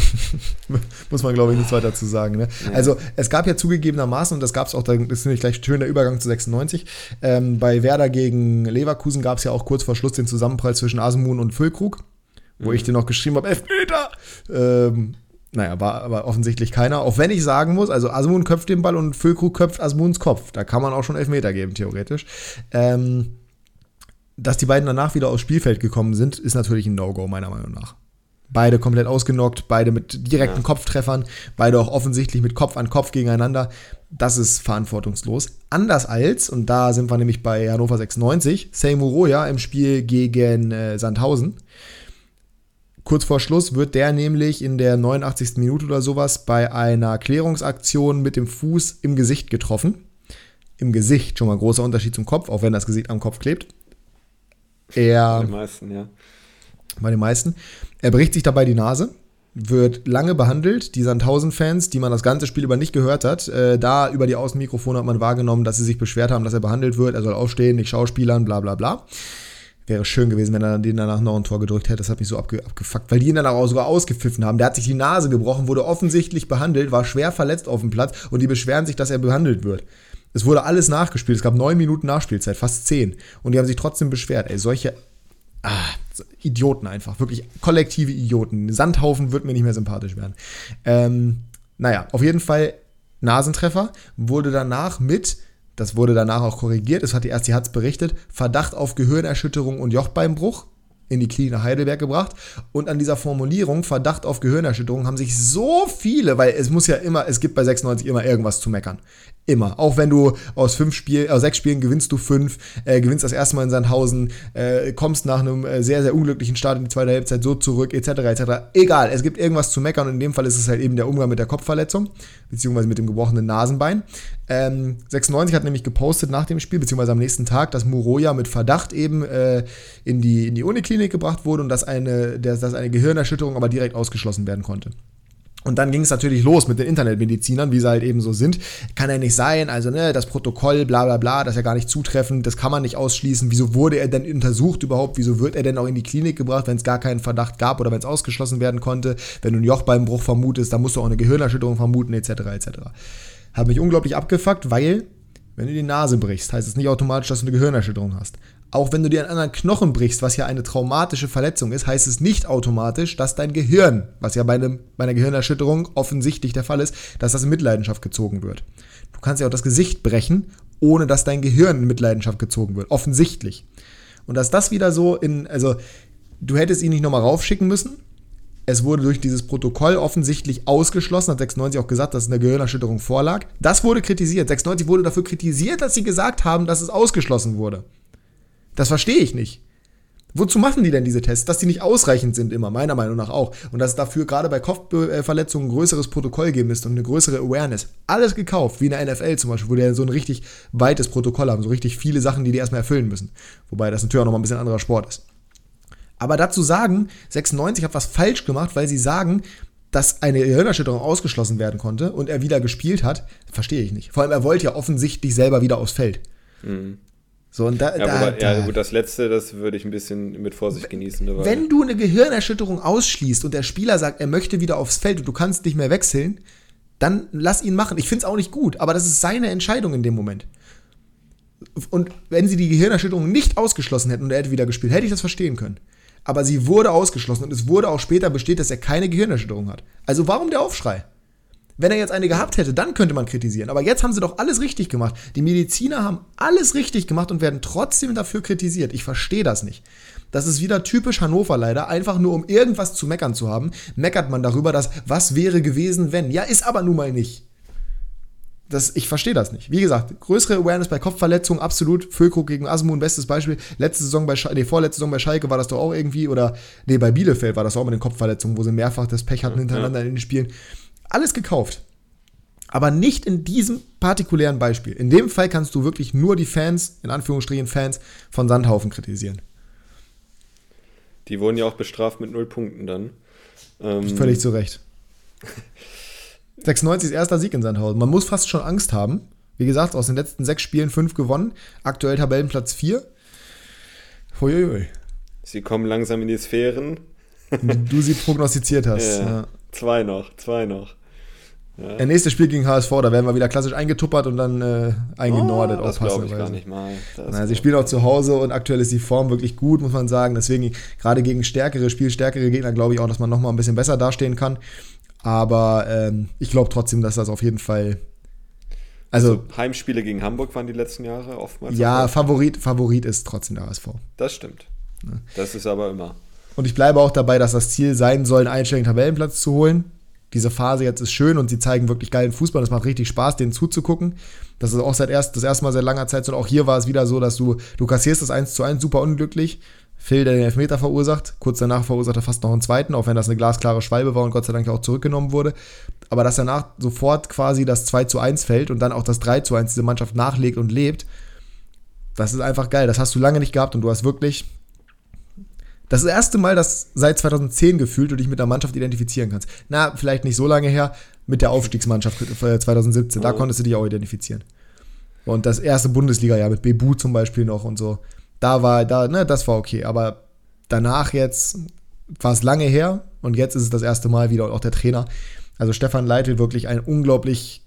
Muss man, glaube ich, nichts weiter zu sagen. Ne? Ja. Also, es gab ja zugegebenermaßen, und das gab es auch, das ist nämlich gleich schön der Übergang zu 96, ähm, bei Werder gegen Leverkusen gab es ja auch kurz vor Schluss den Zusammenprall zwischen Asmun und Füllkrug, wo mhm. ich dir noch geschrieben habe, Elfmeter! Ähm, naja, war aber offensichtlich keiner. Auch wenn ich sagen muss, also Asmun köpft den Ball und Füllkrug köpft Asmuns Kopf. Da kann man auch schon Elfmeter geben, theoretisch. Ähm, dass die beiden danach wieder aufs Spielfeld gekommen sind, ist natürlich ein No-Go, meiner Meinung nach. Beide komplett ausgenockt, beide mit direkten ja. Kopftreffern, beide auch offensichtlich mit Kopf an Kopf gegeneinander. Das ist verantwortungslos. Anders als, und da sind wir nämlich bei Hannover 96, Seymour Roya im Spiel gegen äh, Sandhausen. Kurz vor Schluss wird der nämlich in der 89. Minute oder sowas bei einer Klärungsaktion mit dem Fuß im Gesicht getroffen. Im Gesicht, schon mal großer Unterschied zum Kopf, auch wenn das Gesicht am Kopf klebt. Er, den meisten, ja. Bei den meisten. Er bricht sich dabei die Nase, wird lange behandelt. Die Sandhausen-Fans, die man das ganze Spiel über nicht gehört hat, äh, da über die Außenmikrofone hat man wahrgenommen, dass sie sich beschwert haben, dass er behandelt wird. Er soll aufstehen, nicht Schauspielern, bla bla bla. Wäre schön gewesen, wenn er den danach noch ein Tor gedrückt hätte. Das hat mich so abge abgefuckt, weil die ihn danach auch sogar ausgepfiffen haben. Der hat sich die Nase gebrochen, wurde offensichtlich behandelt, war schwer verletzt auf dem Platz und die beschweren sich, dass er behandelt wird. Es wurde alles nachgespielt. Es gab neun Minuten Nachspielzeit, fast zehn. Und die haben sich trotzdem beschwert. Ey, solche ah, Idioten einfach. Wirklich kollektive Idioten. Sandhaufen wird mir nicht mehr sympathisch werden. Ähm, naja, auf jeden Fall Nasentreffer. Wurde danach mit das wurde danach auch korrigiert, das hat die Ärzte Hatz berichtet, Verdacht auf Gehirnerschütterung und Jochbeinbruch in die Klinik Heidelberg gebracht. Und an dieser Formulierung Verdacht auf Gehirnerschütterung haben sich so viele, weil es muss ja immer, es gibt bei 96 immer irgendwas zu meckern. Immer. Auch wenn du aus fünf Spielen, aus sechs Spielen gewinnst du fünf, äh, gewinnst das erste Mal in Sandhausen, äh, kommst nach einem äh, sehr, sehr unglücklichen Start in die zweite Halbzeit so zurück, etc., etc. Egal, es gibt irgendwas zu meckern und in dem Fall ist es halt eben der Umgang mit der Kopfverletzung, beziehungsweise mit dem gebrochenen Nasenbein. Ähm, 96 hat nämlich gepostet nach dem Spiel, beziehungsweise am nächsten Tag, dass Muroya mit Verdacht eben äh, in die, in die Uniklinik gebracht wurde und dass eine, dass eine Gehirnerschütterung aber direkt ausgeschlossen werden konnte. Und dann ging es natürlich los mit den Internetmedizinern, wie sie halt eben so sind. Kann ja nicht sein, also ne, das Protokoll, bla bla bla, das ist ja gar nicht zutreffend, das kann man nicht ausschließen. Wieso wurde er denn untersucht überhaupt? Wieso wird er denn auch in die Klinik gebracht, wenn es gar keinen Verdacht gab oder wenn es ausgeschlossen werden konnte? Wenn du einen Jochbeinbruch vermutest, dann musst du auch eine Gehirnerschütterung vermuten, etc. etc. Hat mich unglaublich abgefuckt, weil, wenn du die Nase brichst, heißt es nicht automatisch, dass du eine Gehirnerschütterung hast. Auch wenn du dir einen anderen Knochen brichst, was ja eine traumatische Verletzung ist, heißt es nicht automatisch, dass dein Gehirn, was ja bei, einem, bei einer Gehirnerschütterung offensichtlich der Fall ist, dass das in Mitleidenschaft gezogen wird. Du kannst ja auch das Gesicht brechen, ohne dass dein Gehirn in Mitleidenschaft gezogen wird. Offensichtlich. Und dass das wieder so in, also du hättest ihn nicht nochmal raufschicken müssen. Es wurde durch dieses Protokoll offensichtlich ausgeschlossen, hat 96 auch gesagt, dass eine Gehirnerschütterung vorlag. Das wurde kritisiert. 96 wurde dafür kritisiert, dass sie gesagt haben, dass es ausgeschlossen wurde. Das verstehe ich nicht. Wozu machen die denn diese Tests? Dass die nicht ausreichend sind immer, meiner Meinung nach auch. Und dass es dafür gerade bei Kopfverletzungen ein größeres Protokoll geben müsste und eine größere Awareness. Alles gekauft, wie in der NFL zum Beispiel, wo die ja so ein richtig weites Protokoll haben, so richtig viele Sachen, die die erstmal erfüllen müssen. Wobei das natürlich auch nochmal ein bisschen anderer Sport ist. Aber dazu sagen, 96 hat was falsch gemacht, weil sie sagen, dass eine Hirnerschütterung ausgeschlossen werden konnte und er wieder gespielt hat, verstehe ich nicht. Vor allem, er wollte ja offensichtlich selber wieder aufs Feld. Mhm. So, und da, ja, da, wobei, da, ja, gut, das letzte, das würde ich ein bisschen mit Vorsicht genießen. Dabei. Wenn du eine Gehirnerschütterung ausschließt und der Spieler sagt, er möchte wieder aufs Feld und du kannst nicht mehr wechseln, dann lass ihn machen. Ich finde es auch nicht gut, aber das ist seine Entscheidung in dem Moment. Und wenn sie die Gehirnerschütterung nicht ausgeschlossen hätten und er hätte wieder gespielt, hätte ich das verstehen können. Aber sie wurde ausgeschlossen und es wurde auch später bestätigt, dass er keine Gehirnerschütterung hat. Also warum der Aufschrei? Wenn er jetzt eine gehabt hätte, dann könnte man kritisieren. Aber jetzt haben sie doch alles richtig gemacht. Die Mediziner haben alles richtig gemacht und werden trotzdem dafür kritisiert. Ich verstehe das nicht. Das ist wieder typisch Hannover leider. Einfach nur um irgendwas zu meckern zu haben, meckert man darüber, dass was wäre gewesen, wenn. Ja, ist aber nun mal nicht. Das, ich verstehe das nicht. Wie gesagt, größere Awareness bei Kopfverletzungen, absolut. Füllkrug gegen Asmun, bestes Beispiel. Letzte Saison bei Schalke, nee, vorletzte Saison bei Schalke war das doch auch irgendwie, oder, nee, bei Bielefeld war das auch mit den Kopfverletzungen, wo sie mehrfach das Pech hatten hintereinander ja. in den Spielen. Alles gekauft. Aber nicht in diesem partikulären Beispiel. In dem Fall kannst du wirklich nur die Fans, in Anführungsstrichen Fans, von Sandhaufen kritisieren. Die wurden ja auch bestraft mit null Punkten dann. Ähm Völlig zu Recht. 96 ist erster Sieg in Sandhausen. Man muss fast schon Angst haben. Wie gesagt, aus den letzten sechs Spielen fünf gewonnen. Aktuell Tabellenplatz 4. Huiuiui. Sie kommen langsam in die Sphären. Wie du sie prognostiziert hast. Ja. Ja. Zwei noch, zwei noch. Ja. Der nächste Spiel gegen HSV, da werden wir wieder klassisch eingetuppert und dann äh, eingenordet. Oh, das glaube ich gar nicht mal. Na, sie spielen auch zu Hause und aktuell ist die Form wirklich gut, muss man sagen. Deswegen gerade gegen stärkere, spielstärkere Gegner glaube ich auch, dass man nochmal ein bisschen besser dastehen kann. Aber ähm, ich glaube trotzdem, dass das auf jeden Fall also, also, Heimspiele gegen Hamburg waren die letzten Jahre oftmals. Ja, Favorit, Favorit ist trotzdem der HSV. Das stimmt. Das ist aber immer. Und ich bleibe auch dabei, dass das Ziel sein soll, einen einstelligen Tabellenplatz zu holen. Diese Phase jetzt ist schön und sie zeigen wirklich geilen Fußball. Es macht richtig Spaß, denen zuzugucken. Das ist auch seit erst, das erste Mal seit langer Zeit so. Und auch hier war es wieder so, dass du, du kassierst das 1 zu 1 super unglücklich. Phil, der den Elfmeter verursacht. Kurz danach verursacht er fast noch einen zweiten, auch wenn das eine glasklare Schwalbe war und Gott sei Dank auch zurückgenommen wurde. Aber dass danach sofort quasi das 2 zu 1 fällt und dann auch das 3 zu 1 diese Mannschaft nachlegt und lebt, das ist einfach geil. Das hast du lange nicht gehabt und du hast wirklich das ist das erste Mal, dass seit 2010 gefühlt du dich mit der Mannschaft identifizieren kannst. Na, vielleicht nicht so lange her, mit der Aufstiegsmannschaft 2017. Da konntest du dich auch identifizieren. Und das erste Bundesliga-Jahr mit Bebu zum Beispiel noch und so. Da war, da, ne, das war okay. Aber danach jetzt war es lange her und jetzt ist es das erste Mal wieder und auch der Trainer. Also Stefan Leitl wirklich ein unglaublich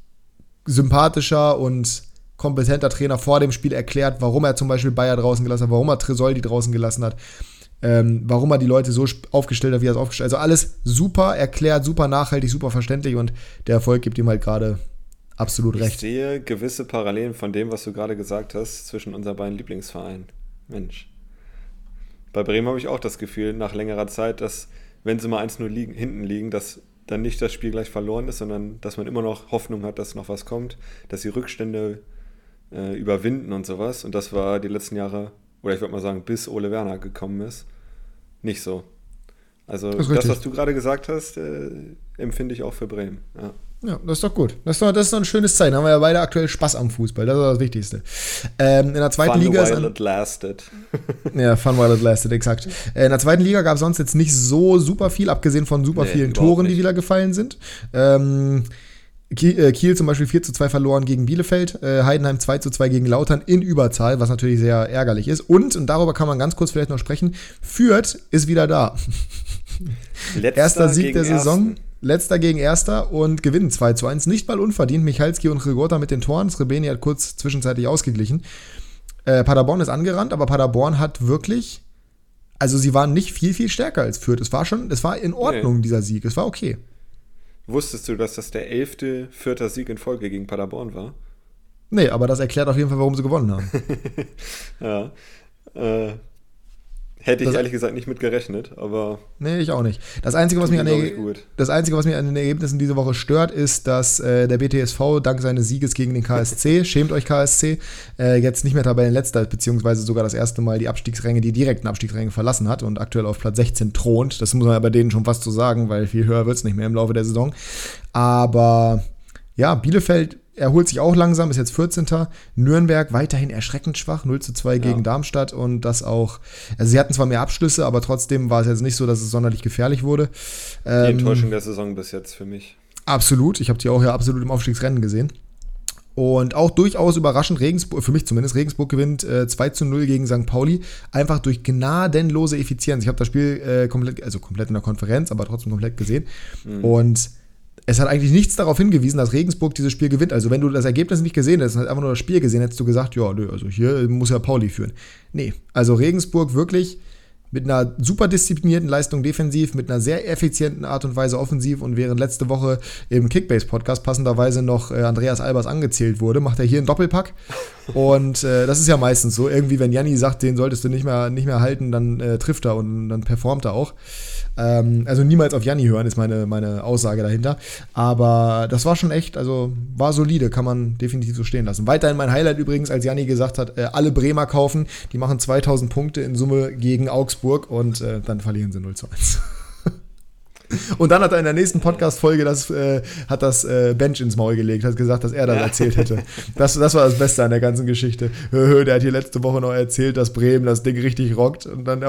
sympathischer und kompetenter Trainer vor dem Spiel erklärt, warum er zum Beispiel Bayer draußen gelassen hat, warum er Tresoldi draußen gelassen hat ähm, warum er die Leute so aufgestellt hat, wie er es aufgestellt hat. Also alles super erklärt, super nachhaltig, super verständlich und der Erfolg gibt ihm halt gerade absolut recht. Ich sehe gewisse Parallelen von dem, was du gerade gesagt hast, zwischen unseren beiden Lieblingsvereinen. Mensch. Bei Bremen habe ich auch das Gefühl, nach längerer Zeit, dass, wenn sie mal 1-0 liegen, hinten liegen, dass dann nicht das Spiel gleich verloren ist, sondern dass man immer noch Hoffnung hat, dass noch was kommt, dass die Rückstände äh, überwinden und sowas. Und das war die letzten Jahre oder ich würde mal sagen, bis Ole Werner gekommen ist, nicht so. Also das, das was du gerade gesagt hast, äh, empfinde ich auch für Bremen. Ja. Ja, das ist doch gut. Das ist doch, das ist doch ein schönes Zeichen. Haben wir ja beide aktuell Spaß am Fußball. Das ist das Wichtigste. Ähm, in der zweiten fun Liga. While it lasted. ja, fun while it lasted, exakt. Äh, in der zweiten Liga gab es sonst jetzt nicht so super viel, abgesehen von super nee, vielen Toren, nicht. die wieder gefallen sind. Ähm, äh, Kiel zum Beispiel 4 zu 2 verloren gegen Bielefeld, äh, Heidenheim 2 zu 2 gegen Lautern in Überzahl, was natürlich sehr ärgerlich ist. Und, und darüber kann man ganz kurz vielleicht noch sprechen, Fürth ist wieder da. Erster Sieg der Saison. Ersten. Letzter gegen Erster und gewinnen 2 zu 1. Nicht mal unverdient. Michalski und Rigota mit den Toren. Srebeni hat kurz zwischenzeitlich ausgeglichen. Äh, Paderborn ist angerannt, aber Paderborn hat wirklich. Also sie waren nicht viel, viel stärker als Fürth. Es war schon, es war in Ordnung, nee. dieser Sieg. Es war okay. Wusstest du, dass das der elfte vierter Sieg in Folge gegen Paderborn war? Nee, aber das erklärt auf jeden Fall, warum sie gewonnen haben. ja. Äh, Hätte ich das, ehrlich gesagt nicht mit gerechnet, aber. Nee, ich auch nicht. Das Einzige, was mich an, der, das Einzige, was mich an den Ergebnissen diese Woche stört, ist, dass äh, der BTSV dank seines Sieges gegen den KSC, schämt euch KSC, äh, jetzt nicht mehr Tabellenletzter ist, beziehungsweise sogar das erste Mal die Abstiegsränge, die direkten Abstiegsränge verlassen hat und aktuell auf Platz 16 thront. Das muss man ja bei denen schon fast so sagen, weil viel höher wird es nicht mehr im Laufe der Saison. Aber ja, Bielefeld erholt sich auch langsam, ist jetzt 14. Nürnberg weiterhin erschreckend schwach, 0 zu 2 ja. gegen Darmstadt und das auch, also sie hatten zwar mehr Abschlüsse, aber trotzdem war es jetzt nicht so, dass es sonderlich gefährlich wurde. Die ähm, Enttäuschung der Saison bis jetzt für mich. Absolut, ich habe die auch ja absolut im Aufstiegsrennen gesehen. Und auch durchaus überraschend, Regensburg, für mich zumindest, Regensburg gewinnt äh, 2 zu 0 gegen St. Pauli, einfach durch gnadenlose Effizienz. Ich habe das Spiel äh, komplett, also komplett in der Konferenz, aber trotzdem komplett gesehen. Mhm. Und es hat eigentlich nichts darauf hingewiesen, dass Regensburg dieses Spiel gewinnt. Also wenn du das Ergebnis nicht gesehen hättest, einfach nur das Spiel gesehen, hättest du gesagt, ja, nö, also hier muss ja Pauli führen. Nee, also Regensburg wirklich mit einer super disziplinierten Leistung defensiv, mit einer sehr effizienten Art und Weise offensiv und während letzte Woche im Kickbase-Podcast passenderweise noch äh, Andreas Albers angezählt wurde, macht er hier einen Doppelpack. Und äh, das ist ja meistens so. Irgendwie, wenn Janni sagt, den solltest du nicht mehr, nicht mehr halten, dann äh, trifft er und dann performt er auch. Ähm, also niemals auf Janni hören, ist meine, meine Aussage dahinter. Aber das war schon echt, also war solide, kann man definitiv so stehen lassen. Weiterhin mein Highlight übrigens, als Janni gesagt hat, äh, alle Bremer kaufen, die machen 2000 Punkte in Summe gegen Augsburg und äh, dann verlieren sie 0 zu 1. Und dann hat er in der nächsten Podcast-Folge das, äh, hat das äh, Bench ins Maul gelegt, hat gesagt, dass er das erzählt hätte. Das, das war das Beste an der ganzen Geschichte. Der hat hier letzte Woche noch erzählt, dass Bremen das Ding richtig rockt. Und dann,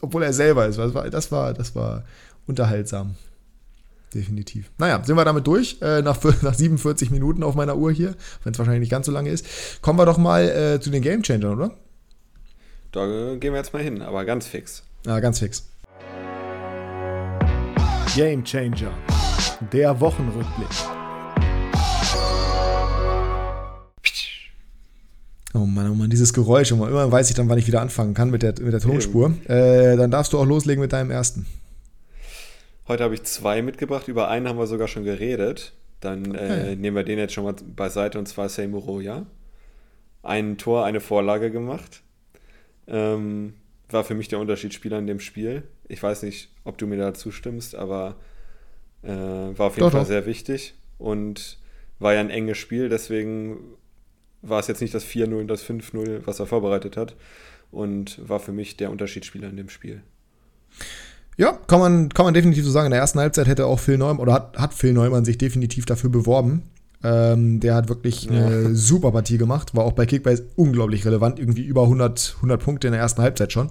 obwohl er selber ist. Das war, das war, das war unterhaltsam. Definitiv. Naja, sind wir damit durch. Äh, nach, nach 47 Minuten auf meiner Uhr hier, wenn es wahrscheinlich nicht ganz so lange ist. Kommen wir doch mal äh, zu den Game Changern, oder? Da gehen wir jetzt mal hin, aber ganz fix. Ja, ganz fix. Game Changer, der Wochenrückblick. Oh Mann, oh Mann, dieses Geräusch. Immer weiß ich dann, wann ich wieder anfangen kann mit der, mit der Tonspur. Äh, dann darfst du auch loslegen mit deinem ersten. Heute habe ich zwei mitgebracht. Über einen haben wir sogar schon geredet. Dann äh, nehmen wir den jetzt schon mal beiseite und zwar Seymour ja. Ein Tor, eine Vorlage gemacht. Ähm, war für mich der Unterschiedsspieler in dem Spiel. Ich weiß nicht, ob du mir da zustimmst, aber äh, war auf jeden doch, Fall doch. sehr wichtig und war ja ein enges Spiel, deswegen war es jetzt nicht das 4-0 und das 5-0, was er vorbereitet hat und war für mich der Unterschiedsspieler in dem Spiel. Ja, kann man, kann man definitiv so sagen. In der ersten Halbzeit hätte auch Phil Neumann oder hat, hat Phil Neumann sich definitiv dafür beworben. Ähm, der hat wirklich eine ja. super Partie gemacht, war auch bei Kickbase unglaublich relevant, irgendwie über 100, 100 Punkte in der ersten Halbzeit schon.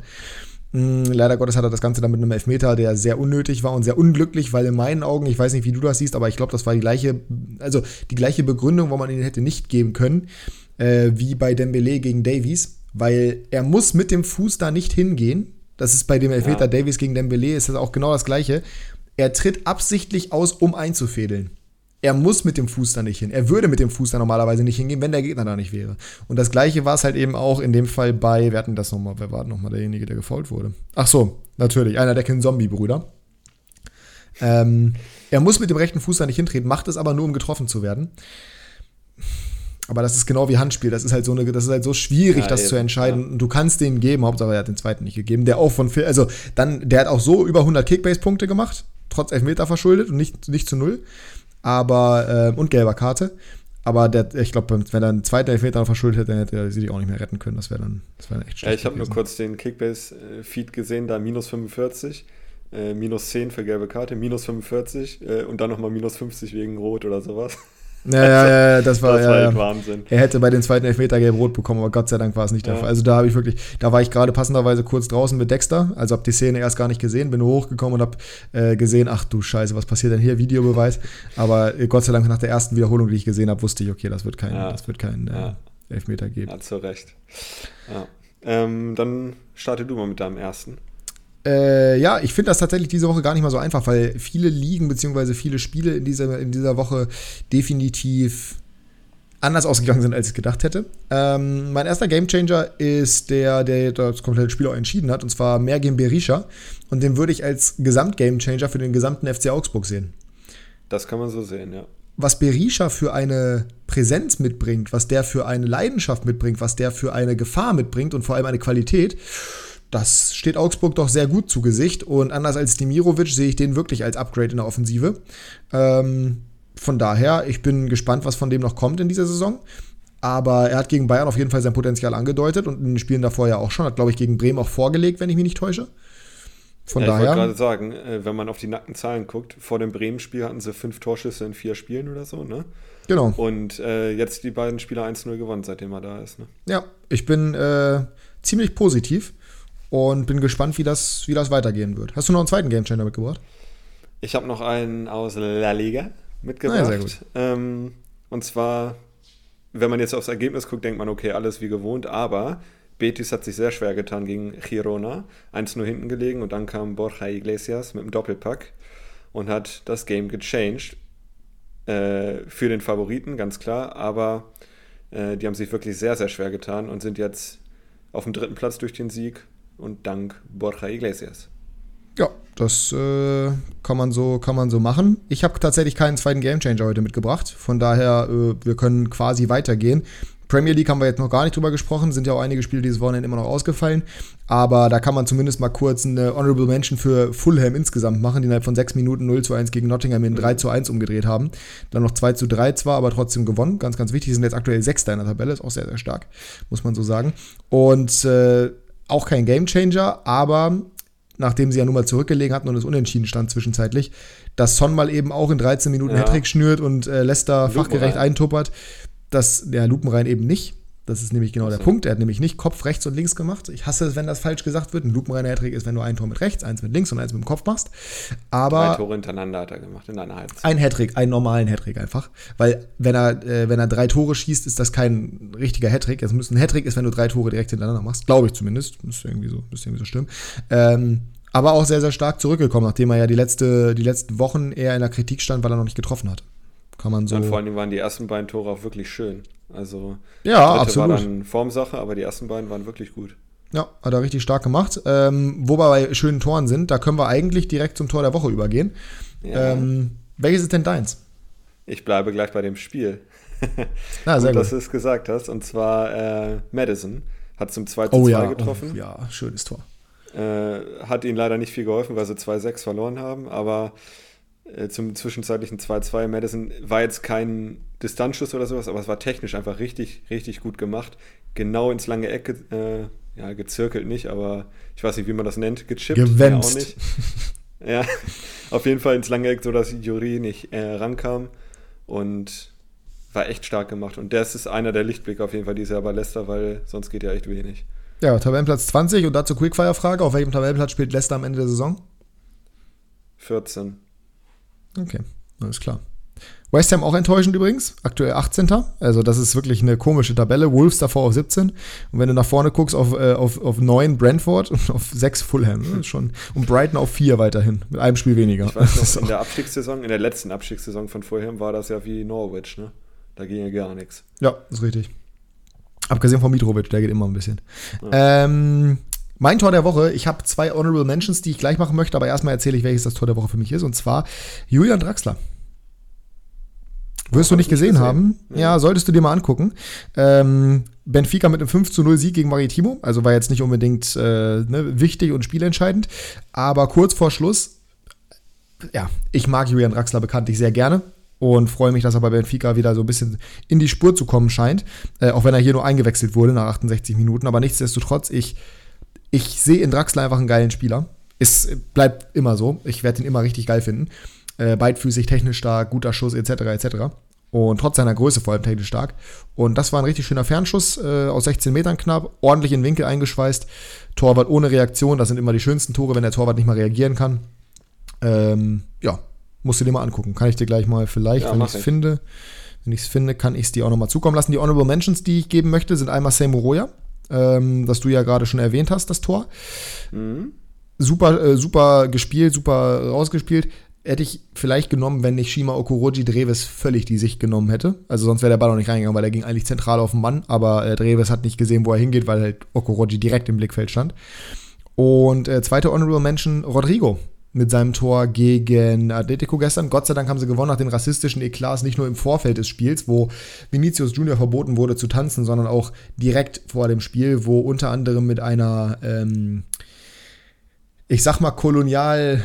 Mm, leider Gottes hat er das Ganze dann mit einem Elfmeter, der sehr unnötig war und sehr unglücklich, weil in meinen Augen, ich weiß nicht, wie du das siehst, aber ich glaube, das war die gleiche, also die gleiche Begründung, wo man ihn hätte nicht geben können, äh, wie bei Dembele gegen Davies, weil er muss mit dem Fuß da nicht hingehen. Das ist bei dem Elfmeter ja. Davies gegen Dembele, ist das auch genau das Gleiche. Er tritt absichtlich aus, um einzufädeln er muss mit dem Fuß da nicht hin. Er würde mit dem Fuß da normalerweise nicht hingehen, wenn der Gegner da nicht wäre. Und das gleiche war es halt eben auch in dem Fall bei, wir hatten das nochmal, wer war nochmal derjenige, der gefault wurde? Ach so, natürlich, einer der Ken-Zombie-Brüder. Ähm, er muss mit dem rechten Fuß da nicht hintreten, macht es aber nur, um getroffen zu werden. Aber das ist genau wie Handspiel. Das ist halt so eine, das ist halt so schwierig, ja, das eben, zu entscheiden. Ja. Du kannst den geben, Hauptsache er hat den zweiten nicht gegeben. Der auch von, also dann, der hat auch so über 100 Kickbase-Punkte gemacht, trotz Elfmeter verschuldet und nicht, nicht zu null aber äh, und gelber Karte. Aber der, ich glaube, wenn er einen zweiten Elfmeter noch verschuldet hätte, dann hätte er sie auch nicht mehr retten können. Das wäre dann, das wär echt schlecht. Ja, ich habe nur kurz den Kickbase-Feed gesehen, da minus 45, äh, minus 10 für gelbe Karte, minus 45 äh, und dann nochmal minus 50 wegen Rot oder sowas. Ja, ja, ja, das war, das war ja, Wahnsinn. Er hätte bei den zweiten Elfmeter gelb-rot bekommen, aber Gott sei Dank war es nicht der Fall. Also da habe ich wirklich, da war ich gerade passenderweise kurz draußen mit Dexter, also habe die Szene erst gar nicht gesehen, bin hochgekommen und habe äh, gesehen, ach du Scheiße, was passiert denn hier? Videobeweis. Aber äh, Gott sei Dank nach der ersten Wiederholung, die ich gesehen habe, wusste ich, okay, das wird kein, ja. das wird kein äh, Elfmeter geben. Ja, zu Recht. Ja. Ähm, dann starte du mal mit deinem ersten. Äh, ja, ich finde das tatsächlich diese Woche gar nicht mal so einfach, weil viele Ligen bzw. viele Spiele in dieser, in dieser Woche definitiv anders ausgegangen sind, als ich gedacht hätte. Ähm, mein erster Gamechanger ist der, der das komplette Spiel auch entschieden hat, und zwar Mergim Berisha. Und den würde ich als Gesamtgamechanger für den gesamten FC Augsburg sehen. Das kann man so sehen, ja. Was Berisha für eine Präsenz mitbringt, was der für eine Leidenschaft mitbringt, was der für eine Gefahr mitbringt und vor allem eine Qualität, das steht Augsburg doch sehr gut zu Gesicht. Und anders als Dimirovic sehe ich den wirklich als Upgrade in der Offensive. Ähm, von daher, ich bin gespannt, was von dem noch kommt in dieser Saison. Aber er hat gegen Bayern auf jeden Fall sein Potenzial angedeutet und in den Spielen davor ja auch schon. Hat, glaube ich, gegen Bremen auch vorgelegt, wenn ich mich nicht täusche. Von ja, daher. Ich wollte gerade sagen, äh, wenn man auf die nackten Zahlen guckt, vor dem Bremen-Spiel hatten sie fünf Torschüsse in vier Spielen oder so, ne? Genau. Und äh, jetzt die beiden Spieler 1-0 gewonnen, seitdem er da ist, ne? Ja, ich bin äh, ziemlich positiv und bin gespannt, wie das, wie das weitergehen wird. Hast du noch einen zweiten Gamechanger mitgebracht? Ich habe noch einen aus La Liga mitgebracht. Ah, ja, sehr gut. Ähm, und zwar, wenn man jetzt aufs Ergebnis guckt, denkt man, okay, alles wie gewohnt, aber Betis hat sich sehr schwer getan gegen Girona. 1-0 hinten gelegen und dann kam Borja Iglesias mit dem Doppelpack und hat das Game gechanged. Äh, für den Favoriten, ganz klar, aber äh, die haben sich wirklich sehr, sehr schwer getan und sind jetzt auf dem dritten Platz durch den Sieg und dank Borja Iglesias. Ja, das äh, kann, man so, kann man so machen. Ich habe tatsächlich keinen zweiten Gamechanger heute mitgebracht. Von daher, äh, wir können quasi weitergehen. Premier League haben wir jetzt noch gar nicht drüber gesprochen, sind ja auch einige Spiele dieses Wochenende immer noch ausgefallen. Aber da kann man zumindest mal kurz eine Honorable Mention für Fulham insgesamt machen, die innerhalb von sechs Minuten 0 zu 1 gegen Nottingham in 3 zu 1 umgedreht haben. Dann noch 2 zu 3 zwar, aber trotzdem gewonnen. Ganz, ganz wichtig, sind jetzt aktuell Sechster in der Tabelle, ist auch sehr, sehr stark, muss man so sagen. Und äh, auch kein Gamechanger, aber nachdem sie ja nun mal zurückgelegen hatten und es unentschieden stand zwischenzeitlich, dass Son mal eben auch in 13 Minuten ja. Hattrick schnürt und äh, Leicester fachgerecht eintuppert dass der Lupenrein eben nicht. Das ist nämlich genau der Punkt. Er hat nämlich nicht Kopf rechts und links gemacht. Ich hasse es, wenn das falsch gesagt wird. Ein lupenreiner Hattrick ist, wenn du ein Tor mit rechts, eins mit links und eins mit dem Kopf machst. Aber Drei Tore hintereinander hat er gemacht in einer Halbzeit. Ein Hattrick, einen normalen Hattrick einfach. Weil wenn er, äh, wenn er drei Tore schießt, ist das kein richtiger Hattrick. Es muss ein Hattrick ist, wenn du drei Tore direkt hintereinander machst. Glaube ich zumindest. Müsste irgendwie so, müsste irgendwie so stimmen. Ähm, aber auch sehr, sehr stark zurückgekommen, nachdem er ja die, letzte, die letzten Wochen eher in der Kritik stand, weil er noch nicht getroffen hat. Kann man so. Und vor allem waren die ersten beiden Tore auch wirklich schön. Also, ja, die absolut. war dann Formsache, aber die ersten beiden waren wirklich gut. Ja, hat er richtig stark gemacht. Ähm, wo wir bei schönen Toren sind, da können wir eigentlich direkt zum Tor der Woche übergehen. Ja. Ähm, welches ist denn deins? Ich bleibe gleich bei dem Spiel. Ah, sehr gut. Dass du es gesagt hast. Und zwar äh, Madison hat zum 2 zu 2 ja, getroffen. Oh, ja, schönes Tor. Äh, hat ihnen leider nicht viel geholfen, weil sie 2-6 verloren haben, aber äh, zum zwischenzeitlichen 2-2. Madison war jetzt kein Distanzschuss oder sowas, aber es war technisch einfach richtig, richtig gut gemacht. Genau ins lange Eck, äh, ja, gezirkelt nicht, aber ich weiß nicht, wie man das nennt, gechippt. Gewämst. Ja, auch nicht. ja, auf jeden Fall ins lange Eck, sodass Juri nicht äh, rankam und war echt stark gemacht. Und das ist einer der Lichtblicke auf jeden Fall dieses Jahr bei Leicester, weil sonst geht ja echt wenig. Ja, Tabellenplatz 20 und dazu Quickfire-Frage. Auf welchem Tabellenplatz spielt Leicester am Ende der Saison? 14. Okay, alles klar. West Ham auch enttäuschend übrigens, aktuell 18. Also das ist wirklich eine komische Tabelle. Wolves davor auf 17. Und wenn du nach vorne guckst, auf, äh, auf, auf 9 Brentford und auf 6 Fulham. Ne? Schon. Und Brighton auf 4 weiterhin, mit einem Spiel weniger. Ich weiß noch, in der Abstiegssaison, in der letzten Abstiegssaison von Fulham war das ja wie Norwich, ne? Da ging ja gar nichts. Ja, ist richtig. Abgesehen von Mitrovic, der geht immer ein bisschen. Ja. Ähm, mein Tor der Woche, ich habe zwei Honorable Mentions, die ich gleich machen möchte, aber erstmal erzähle ich, welches das Tor der Woche für mich ist. Und zwar Julian Draxler. Wirst du nicht gesehen, gesehen, haben? Ja. ja. solltest du dir mal angucken. Ähm, Benfica mit einem 5 zu 0 Sieg gegen Maritimo, also war jetzt nicht unbedingt äh, ne, wichtig und spielentscheidend, aber kurz vor Schluss, ja, ich mag Julian Draxler bekanntlich sehr gerne und freue mich, dass er bei Benfica wieder so ein bisschen in die Spur zu kommen scheint, äh, auch wenn er hier nur eingewechselt wurde nach 68 Minuten, aber nichtsdestotrotz, ich ich sehe in Draxler einfach einen geilen Spieler. Es bleibt immer so. Ich werde ihn immer richtig geil finden. Äh, beidfüßig, technisch stark, guter Schuss, etc. etc. Und trotz seiner Größe vor allem technisch stark. Und das war ein richtig schöner Fernschuss äh, aus 16 Metern knapp, ordentlich in den Winkel eingeschweißt. Torwart ohne Reaktion, das sind immer die schönsten Tore, wenn der Torwart nicht mal reagieren kann. Ähm, ja, musst du dir mal angucken. Kann ich dir gleich mal vielleicht, ja, wenn ich es finde, wenn ich es finde, kann ich es dir auch nochmal zukommen lassen. Die Honorable Mentions, die ich geben möchte, sind einmal Seymour Roya ähm, das du ja gerade schon erwähnt hast, das Tor. Mhm. Super, äh, super gespielt, super rausgespielt. Hätte ich vielleicht genommen, wenn nicht Shima Okoroji Dreves völlig die Sicht genommen hätte. Also sonst wäre der Ball auch nicht reingegangen, weil er ging eigentlich zentral auf den Mann, aber äh, Dreves hat nicht gesehen, wo er hingeht, weil halt Okoroji direkt im Blickfeld stand. Und äh, zweite Honorable Mention, Rodrigo mit seinem Tor gegen Atletico gestern. Gott sei Dank haben sie gewonnen nach den rassistischen Eklats, nicht nur im Vorfeld des Spiels, wo Vinicius Junior verboten wurde zu tanzen, sondern auch direkt vor dem Spiel, wo unter anderem mit einer, ähm, ich sag mal, kolonial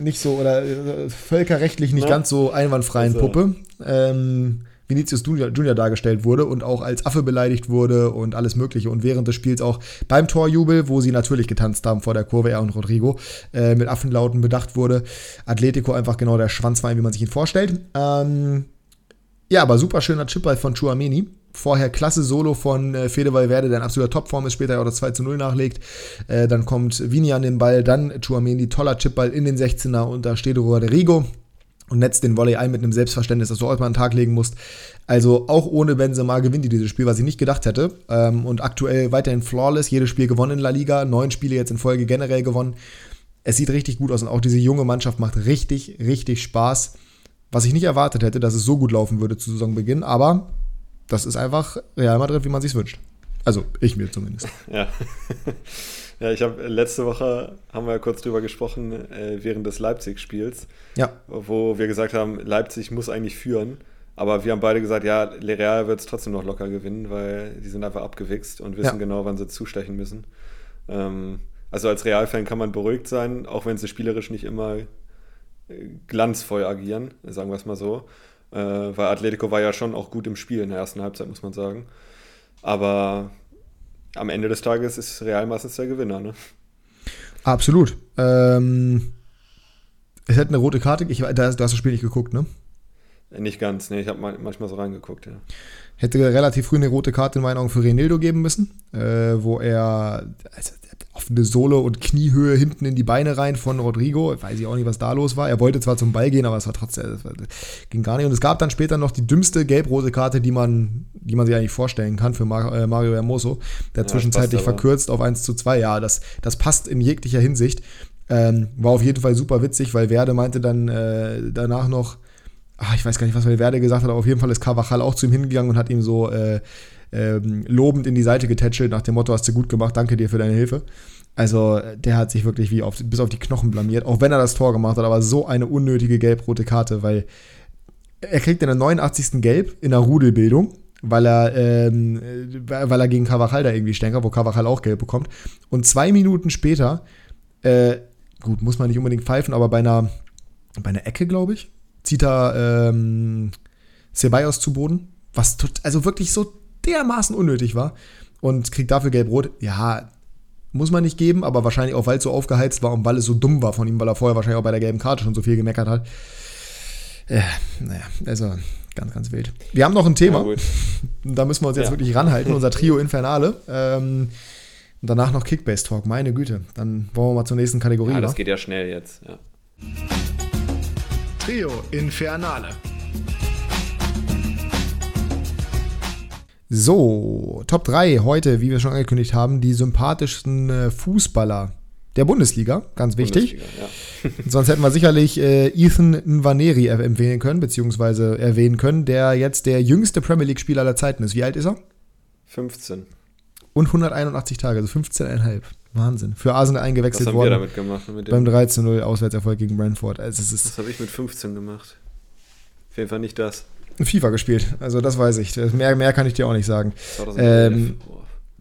nicht so oder äh, völkerrechtlich nicht ja. ganz so einwandfreien also. Puppe. Ähm, Vinicius Junior, dargestellt wurde und auch als Affe beleidigt wurde und alles Mögliche. Und während des Spiels auch beim Torjubel, wo sie natürlich getanzt haben vor der Kurve, er und Rodrigo, äh, mit Affenlauten bedacht wurde. Atletico einfach genau der Schwanzwein, wie man sich ihn vorstellt. Ähm, ja, aber super schöner Chipball von Chuameni. Vorher klasse Solo von äh, Fede Valverde, der in absoluter Topform ist, später auch das 2 zu 0 nachlegt. Äh, dann kommt Vini an den Ball, dann Chuameni, toller Chipball in den 16er und da steht Rodrigo und netzt den Volley ein mit einem Selbstverständnis, dass du auch mal an den Tag legen musst. Also auch ohne Benzema gewinnt die dieses Spiel, was ich nicht gedacht hätte. Ähm, und aktuell weiterhin flawless, jedes Spiel gewonnen in La Liga, neun Spiele jetzt in Folge generell gewonnen. Es sieht richtig gut aus und auch diese junge Mannschaft macht richtig, richtig Spaß. Was ich nicht erwartet hätte, dass es so gut laufen würde zu Saisonbeginn, aber das ist einfach Real Madrid, wie man sich wünscht. Also ich mir zumindest. Ja. Ja, ich habe letzte Woche haben wir ja kurz drüber gesprochen äh, während des Leipzig-Spiels, ja. wo wir gesagt haben, Leipzig muss eigentlich führen. Aber wir haben beide gesagt, ja, Real wird es trotzdem noch locker gewinnen, weil die sind einfach abgewichst und wissen ja. genau, wann sie zustechen müssen. Ähm, also als Real-Fan kann man beruhigt sein, auch wenn sie spielerisch nicht immer äh, glanzvoll agieren, sagen wir es mal so. Äh, weil Atletico war ja schon auch gut im Spiel in der ersten Halbzeit, muss man sagen. Aber am Ende des Tages ist Real meistens der Gewinner, ne? Absolut. Ähm, es hätte eine rote Karte, ich, da, du hast das Spiel nicht geguckt, ne? Nicht ganz, ne, ich habe manchmal so reingeguckt, ja. Hätte relativ früh eine rote Karte in meinen Augen für Renildo geben müssen, äh, wo er, also offene Sohle und Kniehöhe hinten in die Beine rein von Rodrigo. Weiß ich auch nicht, was da los war. Er wollte zwar zum Ball gehen, aber es war trotzdem, ging gar nicht. Und es gab dann später noch die dümmste gelb-rote Karte, die man, die man sich eigentlich vorstellen kann für äh, Mario Hermoso, der ja, zwischenzeitlich verkürzt auf 1 zu 2. Ja, das, das passt in jeglicher Hinsicht. Ähm, war auf jeden Fall super witzig, weil Werde meinte dann äh, danach noch, ach, ich weiß gar nicht, was Werde gesagt hat, aber auf jeden Fall ist Carvajal auch zu ihm hingegangen und hat ihm so äh, ähm, lobend in die Seite getätschelt, nach dem Motto, hast du gut gemacht, danke dir für deine Hilfe. Also der hat sich wirklich wie auf, bis auf die Knochen blamiert, auch wenn er das Tor gemacht hat, aber so eine unnötige gelb-rote Karte, weil er kriegt in der 89. Gelb in der Rudelbildung, weil er, ähm, weil er gegen Carvajal da irgendwie stänkert, wo Carvajal auch gelb bekommt. Und zwei Minuten später, äh, gut, muss man nicht unbedingt pfeifen, aber bei einer, bei einer Ecke, glaube ich, zieht er ähm, Ceballos zu Boden, was tot, also wirklich so dermaßen unnötig war und kriegt dafür gelb-rot. Ja, muss man nicht geben, aber wahrscheinlich auch, weil es so aufgeheizt war und weil es so dumm war von ihm, weil er vorher wahrscheinlich auch bei der gelben Karte schon so viel gemeckert hat. Äh, naja, also ganz, ganz wild. Wir haben noch ein Thema. Ja, da müssen wir uns jetzt ja. wirklich ranhalten, unser Trio Infernale. Ähm, und danach noch Kickbase Talk, meine Güte. Dann wollen wir mal zur nächsten Kategorie. Ja, das wa? geht ja schnell jetzt. Ja. Trio Infernale. So, Top 3 heute, wie wir schon angekündigt haben, die sympathischsten äh, Fußballer der Bundesliga, ganz wichtig. Bundesliga, ja. Sonst hätten wir sicherlich äh, Ethan Nvaneri empfehlen können, beziehungsweise erwähnen können, der jetzt der jüngste Premier League-Spieler aller Zeiten ist. Wie alt ist er? 15. Und 181 Tage, also 15,5. Wahnsinn. Für Arsenal eingewechselt worden. Was haben wir damit gemacht? Mit beim 13-0 Auswärtserfolg gegen Brentford. Also es ist Was habe ich mit 15 gemacht? Auf jeden Fall nicht das. FIFA gespielt, also das weiß ich. Mehr, mehr kann ich dir auch nicht sagen. 2011. Ähm,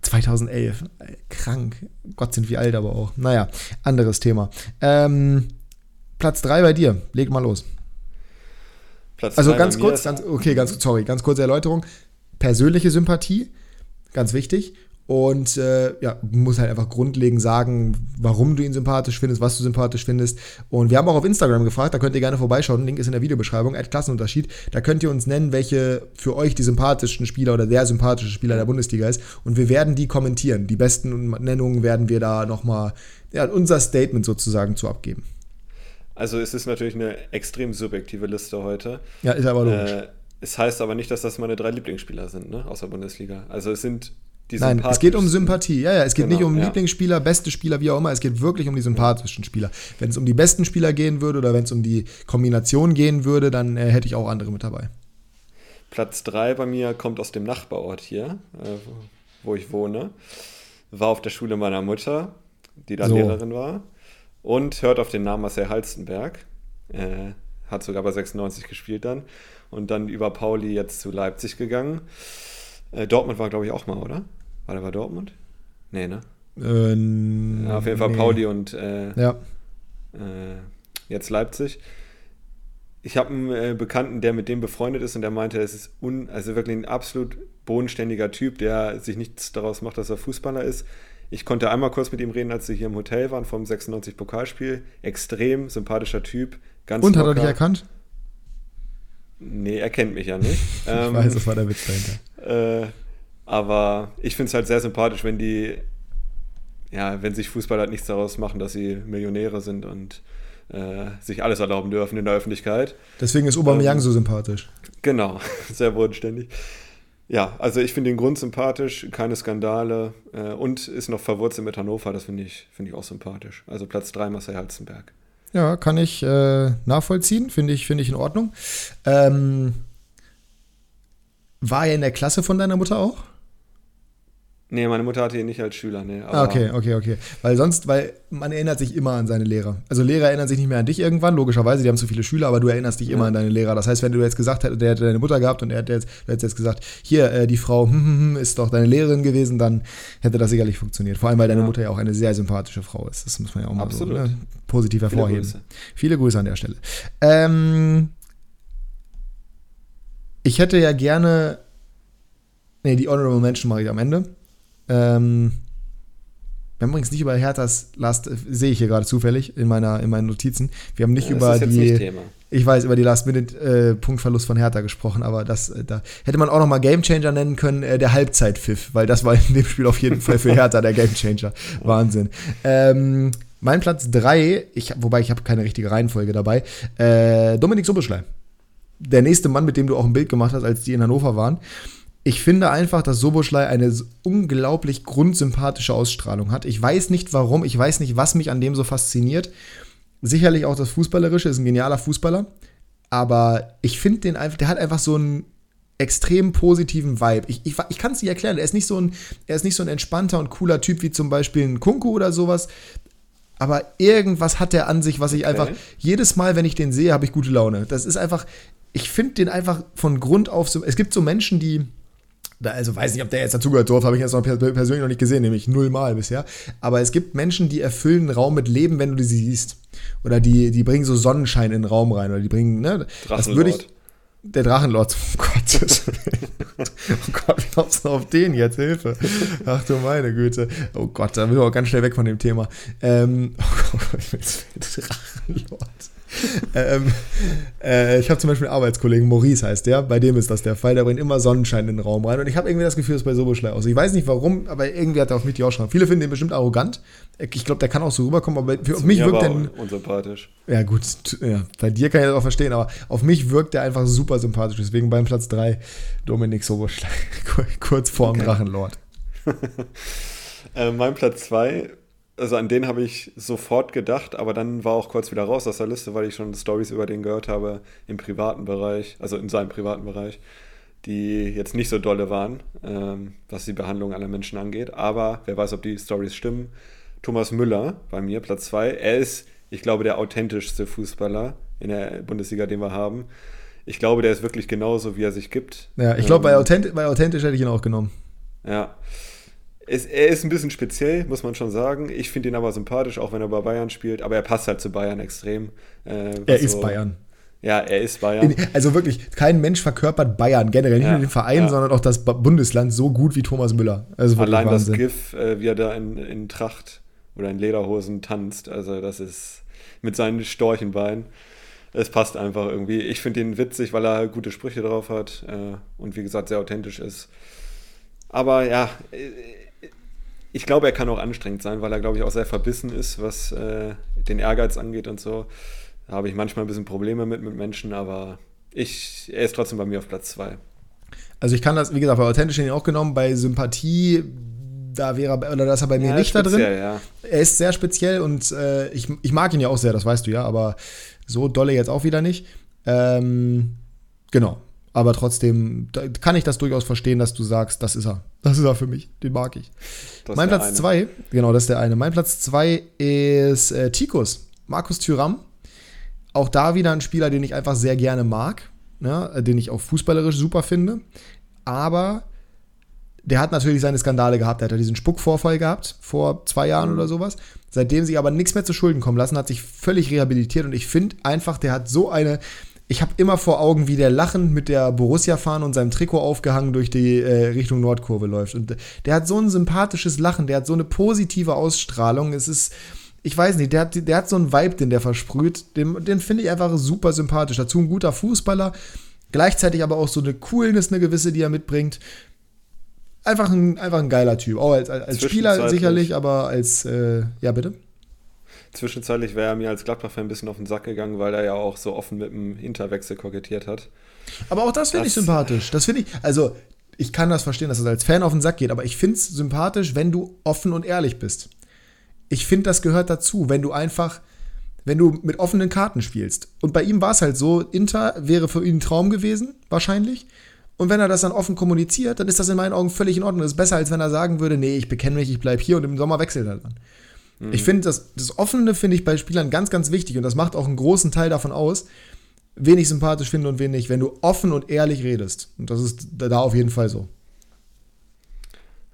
2011. Krank. Gott, sind wir alt aber auch. Naja, anderes Thema. Ähm, Platz 3 bei dir. Leg mal los. Platz also ganz kurz, ganz, okay, ganz, sorry, ganz kurze Erläuterung. Persönliche Sympathie, ganz wichtig. Und äh, ja, muss halt einfach grundlegend sagen, warum du ihn sympathisch findest, was du sympathisch findest. Und wir haben auch auf Instagram gefragt, da könnt ihr gerne vorbeischauen. Link ist in der Videobeschreibung, at Klassenunterschied. Da könnt ihr uns nennen, welche für euch die sympathischen Spieler oder der sympathische Spieler der Bundesliga ist. Und wir werden die kommentieren. Die besten Nennungen werden wir da nochmal, ja, unser Statement sozusagen zu abgeben. Also es ist natürlich eine extrem subjektive Liste heute. Ja, ist aber logisch. Äh, es heißt aber nicht, dass das meine drei Lieblingsspieler sind, ne, aus der Bundesliga. Also es sind Nein, es geht um Sympathie. Ja, ja, es geht genau, nicht um ja. Lieblingsspieler, beste Spieler, wie auch immer. Es geht wirklich um die sympathischen Spieler. Wenn es um die besten Spieler gehen würde oder wenn es um die Kombination gehen würde, dann äh, hätte ich auch andere mit dabei. Platz 3 bei mir kommt aus dem Nachbarort hier, äh, wo ich wohne. War auf der Schule meiner Mutter, die da so. Lehrerin war. Und hört auf den Namen Marcel Halstenberg. Äh, hat sogar bei 96 gespielt dann. Und dann über Pauli jetzt zu Leipzig gegangen. Äh, Dortmund war, glaube ich, auch mal, oder? War der bei Dortmund? Nee, ne? Äh, ja, auf jeden Fall nee. Pauli und äh, Ja. äh, jetzt Leipzig. Ich habe einen äh, Bekannten, der mit dem befreundet ist und der meinte, es ist un, also wirklich ein absolut bodenständiger Typ, der sich nichts daraus macht, dass er Fußballer ist. Ich konnte einmal kurz mit ihm reden, als wir hier im Hotel waren vom 96 Pokalspiel. Extrem sympathischer Typ, ganz Und hat er locker. dich erkannt? Nee, er kennt mich ja nicht. Ich Ähm, weiß, das war der Witz dahinter. Äh, aber ich finde es halt sehr sympathisch, wenn die, ja, wenn sich Fußballer halt nichts daraus machen, dass sie Millionäre sind und äh, sich alles erlauben dürfen in der Öffentlichkeit. Deswegen ist Aubameyang ähm, so sympathisch. Genau, sehr bodenständig. Ja, also ich finde den Grund sympathisch, keine Skandale äh, und ist noch verwurzelt mit Hannover, das finde ich, finde ich auch sympathisch. Also Platz 3 Marcel Halzenberg. Ja, kann ich äh, nachvollziehen, finde ich, finde ich in Ordnung. Ähm, war er in der Klasse von deiner Mutter auch? Nee, meine Mutter hatte ihn nicht als Schüler, nee. Ah, okay, okay, okay. Weil sonst, weil man erinnert sich immer an seine Lehrer. Also Lehrer erinnern sich nicht mehr an dich irgendwann, logischerweise, die haben zu viele Schüler, aber du erinnerst dich immer Ja. an deine Lehrer. Das heißt, wenn du jetzt gesagt hättest, der hätte deine Mutter gehabt und er hätte jetzt, du hättest jetzt gesagt, hier, äh, die Frau hm, hm, hm, ist doch deine Lehrerin gewesen, dann hätte das sicherlich funktioniert. Vor allem, weil deine Ja. Mutter ja auch eine sehr sympathische Frau ist. Das muss man ja auch mal Absolut. so ne, positiv Viele hervorheben. Grüße. Viele Grüße an der Stelle. Ähm, ich hätte ja gerne. Nee, die Honorable Mention mache ich am Ende. Ähm, wir haben übrigens nicht über Herthas Last, sehe ich hier gerade zufällig in, meiner, in meinen Notizen. Wir haben nicht Ja, über die. nicht Thema. Ich weiß, über die Last-Minute-Punktverlust von Hertha gesprochen, aber das, äh, da hätte man auch noch mal Gamechanger nennen können, äh, der Halbzeitpfiff, weil das war in dem Spiel auf jeden Fall für Hertha der Gamechanger. Wahnsinn. Ähm, mein Platz 3, ich, wobei ich habe keine richtige Reihenfolge dabei, äh, Dominik Soboschlei. Der nächste Mann, mit dem du auch ein Bild gemacht hast, als die in Hannover waren. Ich finde einfach, dass Soboschlei eine unglaublich grundsympathische Ausstrahlung hat. Ich weiß nicht warum, ich weiß nicht, was mich an dem so fasziniert. Sicherlich auch das Fußballerische, ist ein genialer Fußballer. Aber ich finde den einfach, der hat einfach so einen extrem positiven Vibe. Ich, ich, ich kann es nicht erklären. Er ist nicht so ein, er ist nicht so ein entspannter und cooler Typ wie zum Beispiel ein Kunku oder sowas. Aber irgendwas hat er an sich, was ich Okay. einfach jedes Mal, wenn ich den sehe, habe ich gute Laune. Das ist einfach, ich finde den einfach von Grund auf so. Es gibt so Menschen, die also weiß nicht, ob der jetzt dazugehört, so habe ich jetzt noch per- persönlich noch nicht gesehen, nämlich nullmal bisher. Aber es gibt Menschen, die erfüllen einen Raum mit Leben, wenn du sie siehst. Oder die, die bringen so Sonnenschein in den Raum rein. Oder die bringen, ne? Das würde ich. Der Drachenlord, oh Gott. oh Gott, wie kommst du auf den jetzt? Hilfe. Ach du meine Güte. Oh Gott, da will ich auch ganz schnell weg von dem Thema. Ähm, oh Gott, ich bin jetzt Drachenlord. ähm, äh, ich habe zum Beispiel einen Arbeitskollegen, Maurice heißt der, bei dem ist das der Fall, der bringt immer Sonnenschein in den Raum rein und ich habe irgendwie das Gefühl, das ist bei Soboschlei aus. Ich weiß nicht warum, aber irgendwie hat er auf mich die Ausstrahlung. Viele finden den bestimmt arrogant. Ich glaube, der kann auch so rüberkommen, aber für, Zu mich wirkt der. unsympathisch. Ja, gut, ja, bei dir kann ich das auch verstehen, aber auf mich wirkt der einfach super sympathisch. Deswegen beim Platz 3 Dominik Soboschlei, kurz vorm Okay. Drachenlord. Äh, mein Platz 2, also an den habe ich sofort gedacht, aber dann war auch kurz wieder raus aus der Liste, weil ich schon Stories über den gehört habe im privaten Bereich, also in seinem privaten Bereich, die jetzt nicht so dolle waren, ähm, was die Behandlung aller Menschen angeht. Aber wer weiß, ob die Stories stimmen. Thomas Müller bei mir, Platz 2. Er ist, ich glaube, der authentischste Fußballer in der Bundesliga, den wir haben. Ich glaube, der ist wirklich genauso, wie er sich gibt. Ja, ich glaube, bei, Ähm, authent bei authentisch hätte ich ihn auch genommen. ja. Es, er ist ein bisschen speziell, muss man schon sagen. Ich finde ihn aber sympathisch, auch wenn er bei Bayern spielt. Aber er passt halt zu Bayern extrem. Äh, Er ist so- Bayern. Ja, er ist Bayern. In, also wirklich, kein Mensch verkörpert Bayern, generell nicht Ja, nur den Verein, ja. sondern auch das Bundesland so gut wie Thomas Müller. Also Allein das. GIF, äh, wie er da in, in Tracht oder in Lederhosen tanzt. Also, das ist mit seinen Storchenbeinen. Es passt einfach irgendwie. Ich finde ihn witzig, weil er gute Sprüche drauf hat äh, und wie gesagt sehr authentisch ist. Aber ja, äh, ich glaube, er kann auch anstrengend sein, weil er, glaube ich, auch sehr verbissen ist, was äh, den Ehrgeiz angeht und so. Da habe ich manchmal ein bisschen Probleme mit, mit Menschen, aber ich, er ist trotzdem bei mir auf Platz 2. Also ich kann das, wie gesagt, bei authentisch ihn auch genommen, bei Sympathie, da wäre er, oder da ist er bei mir nicht da drin. Ja. Er ist sehr speziell und äh, ich, ich mag ihn ja auch sehr, das weißt du ja, aber so dolle jetzt auch wieder nicht. Ähm, genau. Aber trotzdem kann ich das durchaus verstehen, dass du sagst, das ist er. Das ist er für mich. Den mag ich. Das mein Platz eine. zwei, genau, das ist der eine. Mein Platz zwei ist äh, Tikus, Markus Thüram. Auch da wieder ein Spieler, den ich einfach sehr gerne mag, ne, den ich auch fußballerisch super finde. Aber der hat natürlich seine Skandale gehabt. Der hat ja diesen Spuckvorfall gehabt vor zwei Jahren oder sowas. Seitdem sich aber nichts mehr zu Schulden kommen lassen, hat sich völlig rehabilitiert und ich finde einfach, der hat so eine. Ich habe immer vor Augen, wie der lachend mit der Borussia-Fahne und seinem Trikot aufgehangen durch die äh, Richtung Nordkurve läuft. Und der hat so ein sympathisches Lachen, der hat so eine positive Ausstrahlung. Es ist, ich weiß nicht, der hat, der hat so einen Vibe, den der versprüht. Den, den finde ich einfach super sympathisch. Dazu ein guter Fußballer, gleichzeitig aber auch so eine Coolness, eine gewisse, die er mitbringt einfach ein, einfach ein geiler Typ. Auch als, als Spieler sicherlich, aber als, äh, ja, bitte? Zwischenzeitlich wäre er mir als Gladbach-Fan ein bisschen auf den Sack gegangen, weil er ja auch so offen mit dem Hinterwechsel kokettiert hat. Aber auch das finde ich sympathisch. Das finde ich, also ich kann das verstehen, dass es als Fan auf den Sack geht, aber ich finde es sympathisch, wenn du offen und ehrlich bist. Ich finde, das gehört dazu, wenn du einfach, wenn du mit offenen Karten spielst. Und bei ihm war es halt so, Inter wäre für ihn ein Traum gewesen, wahrscheinlich. Und wenn er das dann offen kommuniziert, dann ist das in meinen Augen völlig in Ordnung. Das ist besser, als wenn er sagen würde, nee, ich bekenne mich, ich bleibe hier und im Sommer wechselt er dann. Mhm. Ich finde, das, das Offene finde ich bei Spielern ganz, ganz wichtig und das macht auch einen großen Teil davon aus, wen ich sympathisch finde und wen nicht, wenn du offen und ehrlich redest. Und das ist da auf jeden Fall so.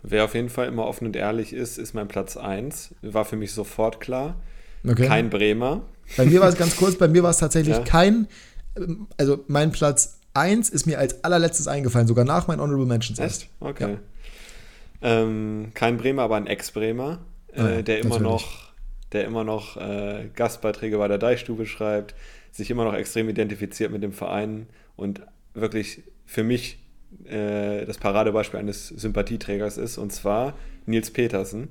Wer auf jeden Fall immer offen und ehrlich ist, ist mein Platz 1. War für mich sofort klar. Okay. Kein Bremer. Bei mir war es ganz kurz, bei mir war es tatsächlich ja. kein, also mein Platz eins ist mir als allerletztes eingefallen, sogar nach meinen Honorable Mentions. Echt? Okay. Ja. Ähm, kein Bremer, aber ein Ex-Bremer, äh, ah, ja, der, immer noch, der immer noch äh, Gastbeiträge bei der Deichstube schreibt, sich immer noch extrem identifiziert mit dem Verein und wirklich für mich äh, das Paradebeispiel eines Sympathieträgers ist, und zwar Nils Petersen.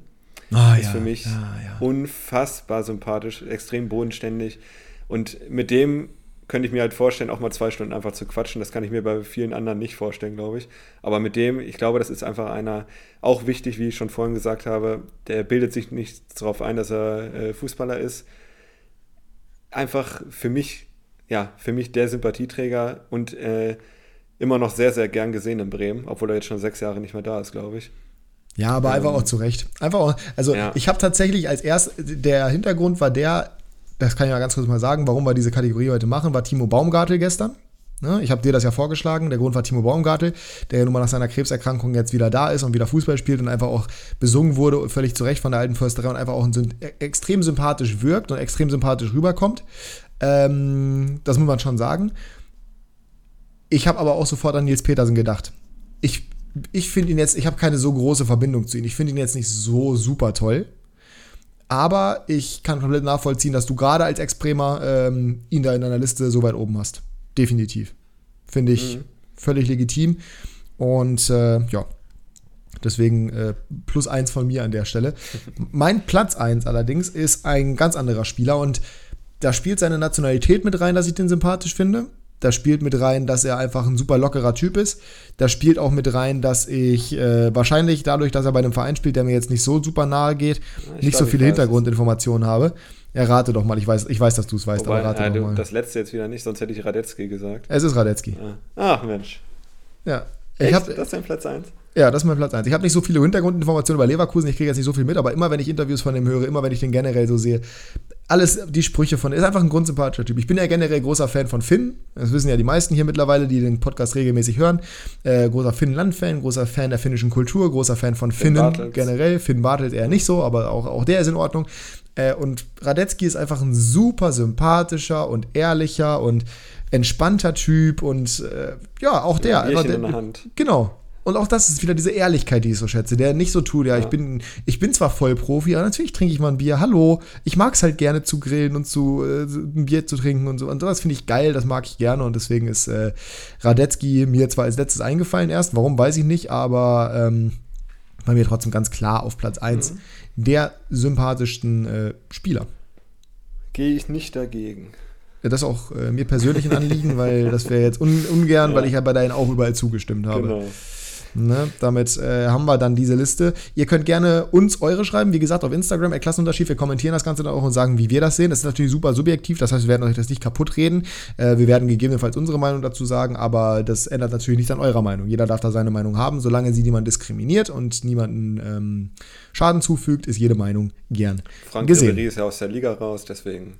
Ah, ist ja, für mich ja, unfassbar sympathisch, extrem bodenständig. Und mit dem könnte ich mir halt vorstellen, auch mal zwei Stunden einfach zu quatschen. Das kann ich mir bei vielen anderen nicht vorstellen, glaube ich. Aber mit dem, ich glaube, das ist einfach einer, auch wichtig, wie ich schon vorhin gesagt habe, der bildet sich nicht darauf ein, dass er äh, Fußballer ist. Einfach für mich, ja, für mich der Sympathieträger und äh, immer noch sehr, sehr gern gesehen in Bremen, obwohl er jetzt schon sechs Jahre nicht mehr da ist, glaube ich. Ja, aber ähm, einfach auch zu Recht. Einfach auch, also ja. ich habe tatsächlich als erst, der Hintergrund war der, das kann ich ja ganz kurz mal sagen, warum wir diese Kategorie heute machen, war Timo Baumgartel gestern. Ne? Ich habe dir das ja vorgeschlagen. Der Grund war Timo Baumgartel, der ja nun mal nach seiner Krebserkrankung jetzt wieder da ist und wieder Fußball spielt und einfach auch besungen wurde, völlig zu Recht von der alten Försterei und einfach auch extrem sympathisch wirkt und extrem sympathisch rüberkommt. Ähm, das muss man schon sagen. Ich habe aber auch sofort an Nils Petersen gedacht. Ich, ich finde ihn jetzt, ich habe keine so große Verbindung zu ihm. Ich finde ihn jetzt nicht so super toll. Aber ich kann komplett nachvollziehen, dass du gerade als Ex-Bremer ähm, ihn da in deiner Liste so weit oben hast. Definitiv. Finde ich mhm. völlig legitim. Und äh, ja, deswegen äh, plus eins von mir an der Stelle. mein Platz eins allerdings ist ein ganz anderer Spieler und da spielt seine Nationalität mit rein, dass ich den sympathisch finde. Da spielt mit rein, dass er einfach ein super lockerer Typ ist. Da spielt auch mit rein, dass ich äh, wahrscheinlich dadurch, dass er bei einem Verein spielt, der mir jetzt nicht so super nahe geht, ich nicht so viele Hintergrundinformationen habe. Errate doch mal, ich weiß, ich weiß dass du es weißt, Wobei, aber rate äh, doch mal. Das letzte jetzt wieder nicht, sonst hätte ich Radetzky gesagt. Es ist Radetzky. Ah. Ach Mensch. Ja. Echt? Ich hab, das ist dein Platz 1? Ja, das ist mein Platz 1. Ich habe nicht so viele Hintergrundinformationen über Leverkusen, ich kriege jetzt nicht so viel mit, aber immer wenn ich Interviews von dem höre, immer wenn ich den generell so sehe, alles die Sprüche von, ist einfach ein grundsympathischer Typ. Ich bin ja generell großer Fan von Finn. Das wissen ja die meisten hier mittlerweile, die den Podcast regelmäßig hören. Äh, großer Finnland-Fan, großer Fan der finnischen Kultur, großer Fan von Finnen Finn generell. Finn Bartels eher nicht so, aber auch, auch der ist in Ordnung. Äh, und Radetzky ist einfach ein super sympathischer und ehrlicher und entspannter Typ und äh, ja, auch der. Ja, einfach, der, in der Hand. Genau, und auch das ist wieder diese Ehrlichkeit, die ich so schätze, der nicht so tut, ja, ja. ich bin, ich bin zwar Vollprofi, aber natürlich trinke ich mal ein Bier. Hallo, ich mag es halt gerne zu grillen und zu äh, ein Bier zu trinken und so. Und das finde ich geil, das mag ich gerne und deswegen ist äh, Radetzky mir zwar als letztes eingefallen erst, warum weiß ich nicht, aber ähm, bei mir trotzdem ganz klar auf Platz 1 mhm. der sympathischsten äh, Spieler. Gehe ich nicht dagegen. Ja, das ist auch äh, mir persönlich ein Anliegen, weil das wäre jetzt un ungern, ja. weil ich ja bei deinen auch überall zugestimmt habe. Genau. Ne? Damit äh, haben wir dann diese Liste. Ihr könnt gerne uns eure schreiben, wie gesagt, auf Instagram, Klassenunterschied. Wir kommentieren das Ganze dann auch und sagen, wie wir das sehen. Das ist natürlich super subjektiv, das heißt, wir werden euch das nicht kaputt reden. Äh, wir werden gegebenenfalls unsere Meinung dazu sagen, aber das ändert natürlich nicht an eurer Meinung. Jeder darf da seine Meinung haben, solange sie niemand diskriminiert und niemanden ähm, Schaden zufügt, ist jede Meinung gern Frank gesehen. Frank ist ja aus der Liga raus, deswegen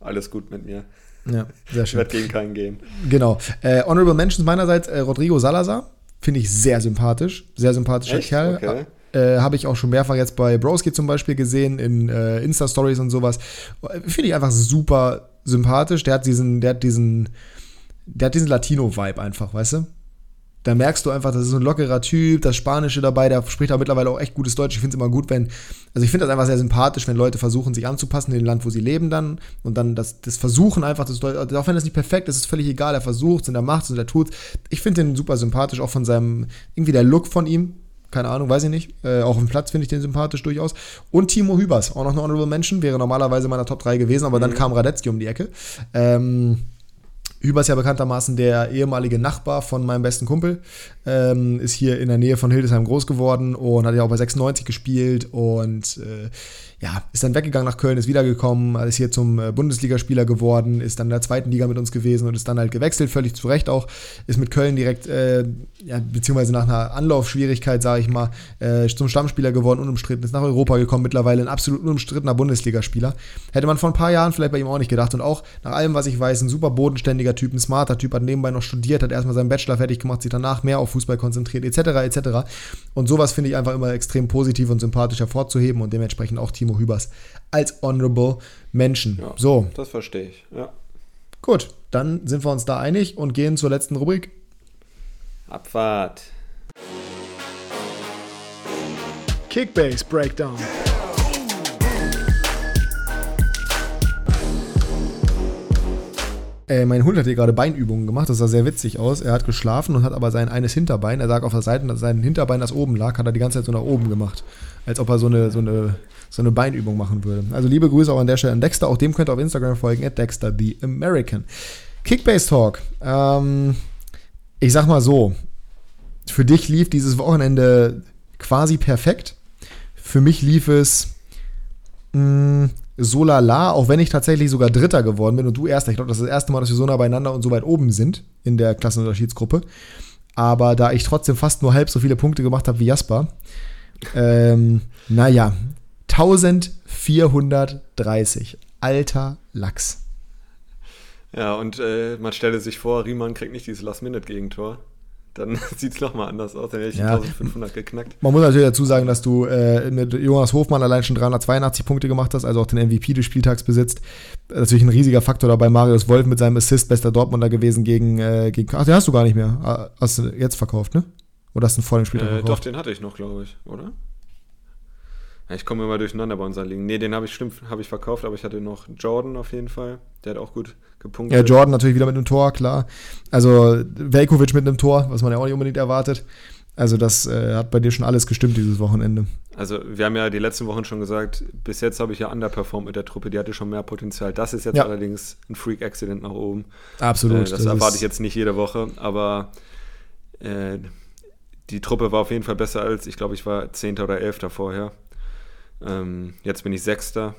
alles gut mit mir. Ja, sehr schön. Ich werde gegen keinen gehen. Genau. Äh, Honorable Mentions meinerseits, äh, Rodrigo Salazar Finde ich sehr sympathisch. Sehr sympathischer Echt? Kerl. Okay. Äh, Habe ich auch schon mehrfach jetzt bei Broski zum Beispiel gesehen, in äh, Insta-Stories und sowas. Finde ich einfach super sympathisch. Der hat diesen, der hat diesen, der hat diesen Latino-Vibe einfach, weißt du? Da merkst du einfach, das ist so ein lockerer Typ, das Spanische dabei, der spricht auch mittlerweile auch echt gutes Deutsch. Ich finde es immer gut, wenn, also ich finde das einfach sehr sympathisch, wenn Leute versuchen, sich anzupassen in dem Land, wo sie leben dann und dann das, das Versuchen einfach, das, auch wenn das nicht perfekt ist, ist völlig egal, er versucht und er macht es und er tut Ich finde den super sympathisch, auch von seinem, irgendwie der Look von ihm, keine Ahnung, weiß ich nicht. Äh, auch im Platz finde ich den sympathisch durchaus. Und Timo Hübers, auch noch eine Honorable Mention, wäre normalerweise meiner Top 3 gewesen, aber mhm. dann kam Radetzky um die Ecke. Ähm, Hüber ist ja bekanntermaßen der ehemalige Nachbar von meinem besten Kumpel. Ähm, ist hier in der Nähe von Hildesheim groß geworden und hat ja auch bei 96 gespielt und äh, ja, ist dann weggegangen nach Köln, ist wiedergekommen, ist hier zum äh, Bundesligaspieler geworden, ist dann in der zweiten Liga mit uns gewesen und ist dann halt gewechselt, völlig zu Recht auch, ist mit Köln direkt, äh, ja, beziehungsweise nach einer Anlaufschwierigkeit, sage ich mal, äh, zum Stammspieler geworden, unumstritten, ist nach Europa gekommen, mittlerweile ein absolut unumstrittener Bundesligaspieler. Hätte man vor ein paar Jahren vielleicht bei ihm auch nicht gedacht und auch nach allem, was ich weiß, ein super bodenständiger Typ, ein smarter Typ, hat nebenbei noch studiert, hat erstmal seinen Bachelor fertig gemacht, sich danach mehr auf Fußball konzentriert, etc., etc. Und sowas finde ich einfach immer extrem positiv und sympathisch hervorzuheben und dementsprechend auch Timo Hübers als Honorable Menschen. Ja, so. Das verstehe ich, ja. Gut, dann sind wir uns da einig und gehen zur letzten Rubrik. Abfahrt. Kickbase Breakdown. Äh, mein Hund hat hier gerade Beinübungen gemacht, das sah sehr witzig aus. Er hat geschlafen und hat aber sein eines Hinterbein, er lag auf der Seite, dass sein Hinterbein, das oben lag, hat er die ganze Zeit so nach oben gemacht. Als ob er so eine, so eine, so eine Beinübung machen würde. Also liebe Grüße auch an der Stelle an Dexter, auch dem könnt ihr auf Instagram folgen, at Dexter the American. Kickbase Talk. Ähm, ich sag mal so, für dich lief dieses Wochenende quasi perfekt. Für mich lief es mh, mm, so lala, auch wenn ich tatsächlich sogar Dritter geworden bin und du Erster. Ich glaube, das ist das erste Mal, dass wir so nah beieinander und so weit oben sind in der Klassenunterschiedsgruppe. Aber da ich trotzdem fast nur halb so viele Punkte gemacht habe wie Jasper, ähm, naja, 1430. Alter Lachs. Ja, und äh, man stelle sich vor, Riemann kriegt nicht dieses Last-Minute-Gegentor dann sieht es nochmal anders aus. Dann hätte ich ja. 1500 geknackt. Man muss natürlich dazu sagen, dass du äh, mit Jonas Hofmann allein schon 382 Punkte gemacht hast, also auch den MVP des Spieltags besitzt. Natürlich ein riesiger Faktor dabei. Marius Wolf mit seinem Assist, bester Dortmunder gewesen gegen. Äh, gegen ach, den hast du gar nicht mehr. Ah, hast du jetzt verkauft, ne? Oder hast du einen vollen Spieltag äh, verkauft? Doch, den hatte ich noch, glaube ich, oder? Ich komme immer durcheinander bei unseren Ligen. Nee, den habe ich stimmt, habe ich verkauft, aber ich hatte noch Jordan auf jeden Fall. Der hat auch gut gepunktet. Ja, Jordan natürlich wieder mit einem Tor, klar. Also Velkovic mit einem Tor, was man ja auch nicht unbedingt erwartet. Also das äh, hat bei dir schon alles gestimmt dieses Wochenende. Also wir haben ja die letzten Wochen schon gesagt, bis jetzt habe ich ja underperformed mit der Truppe, die hatte schon mehr Potenzial. Das ist jetzt ja. allerdings ein Freak-Accident nach oben. Absolut. Äh, das, das erwarte ich jetzt nicht jede Woche, aber äh, die Truppe war auf jeden Fall besser als, ich glaube, ich war Zehnter oder Elfter vorher. Ähm, jetzt bin ich Sechster.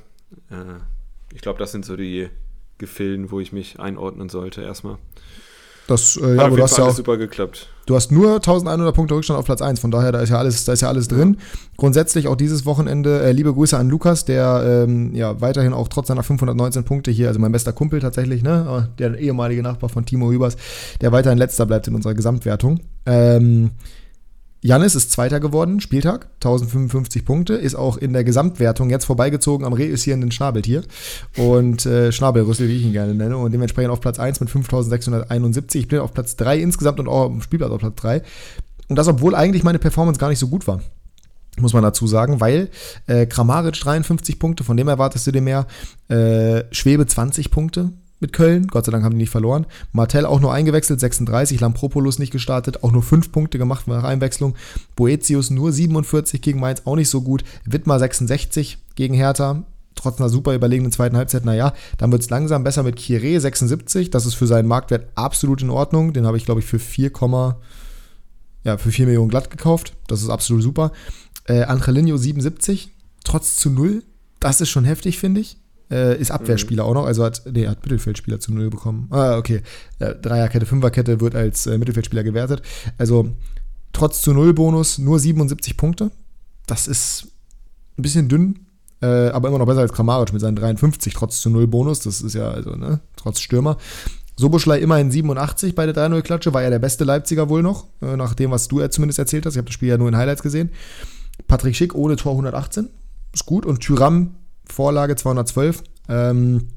Äh, ich glaube, das sind so die Gefilden, wo ich mich einordnen sollte erstmal. Das, äh, ja, aber du hast ja auch, super geklappt. Du hast nur 1100 Punkte Rückstand auf Platz 1, von daher, da ist ja alles, da ist ja alles drin. Ja. Grundsätzlich auch dieses Wochenende, äh, liebe Grüße an Lukas, der ähm, ja weiterhin auch trotz seiner 519 Punkte hier, also mein bester Kumpel tatsächlich, ne, der ehemalige Nachbar von Timo Hübers, der weiterhin letzter bleibt in unserer Gesamtwertung. Ähm, Jannis ist Zweiter geworden, Spieltag, 1055 Punkte, ist auch in der Gesamtwertung jetzt vorbeigezogen am reüssierenden Schnabeltier und äh, Schnabelrüssel, wie ich ihn gerne nenne, und dementsprechend auf Platz 1 mit 5671. Ich bin auf Platz 3 insgesamt und auch im Spielplatz auf Platz 3. Und das, obwohl eigentlich meine Performance gar nicht so gut war muss man dazu sagen, weil äh, Kramaric 53 Punkte, von dem erwartest du dir mehr, äh, Schwebe 20 Punkte, mit Köln. Gott sei Dank haben die nicht verloren. Martell auch nur eingewechselt, 36. Lampropoulos nicht gestartet, auch nur 5 Punkte gemacht nach Einwechslung. Boetius nur 47 gegen Mainz, auch nicht so gut. Wittmer 66 gegen Hertha. Trotz einer super überlegenen zweiten Halbzeit, naja, dann wird es langsam besser mit Kire 76. Das ist für seinen Marktwert absolut in Ordnung. Den habe ich, glaube ich, für 4, ja, für 4 Millionen glatt gekauft. Das ist absolut super. Äh, Angelino 77, trotz zu 0. Das ist schon heftig, finde ich. Äh, ist Abwehrspieler mhm. auch noch, also hat, nee, hat Mittelfeldspieler zu Null bekommen. Ah, okay. Äh, Dreierkette, Fünferkette wird als äh, Mittelfeldspieler gewertet. Also trotz zu Null Bonus nur 77 Punkte. Das ist ein bisschen dünn, äh, aber immer noch besser als Kramaric mit seinen 53 trotz zu Null Bonus. Das ist ja, also, ne, trotz Stürmer. Soboschlei immerhin 87 bei der 3-0-Klatsche, war ja der beste Leipziger wohl noch, äh, nach dem, was du zumindest erzählt hast. Ich habe das Spiel ja nur in Highlights gesehen. Patrick Schick ohne Tor 118, ist gut. Und Tyram, Vorlage 212, ähm,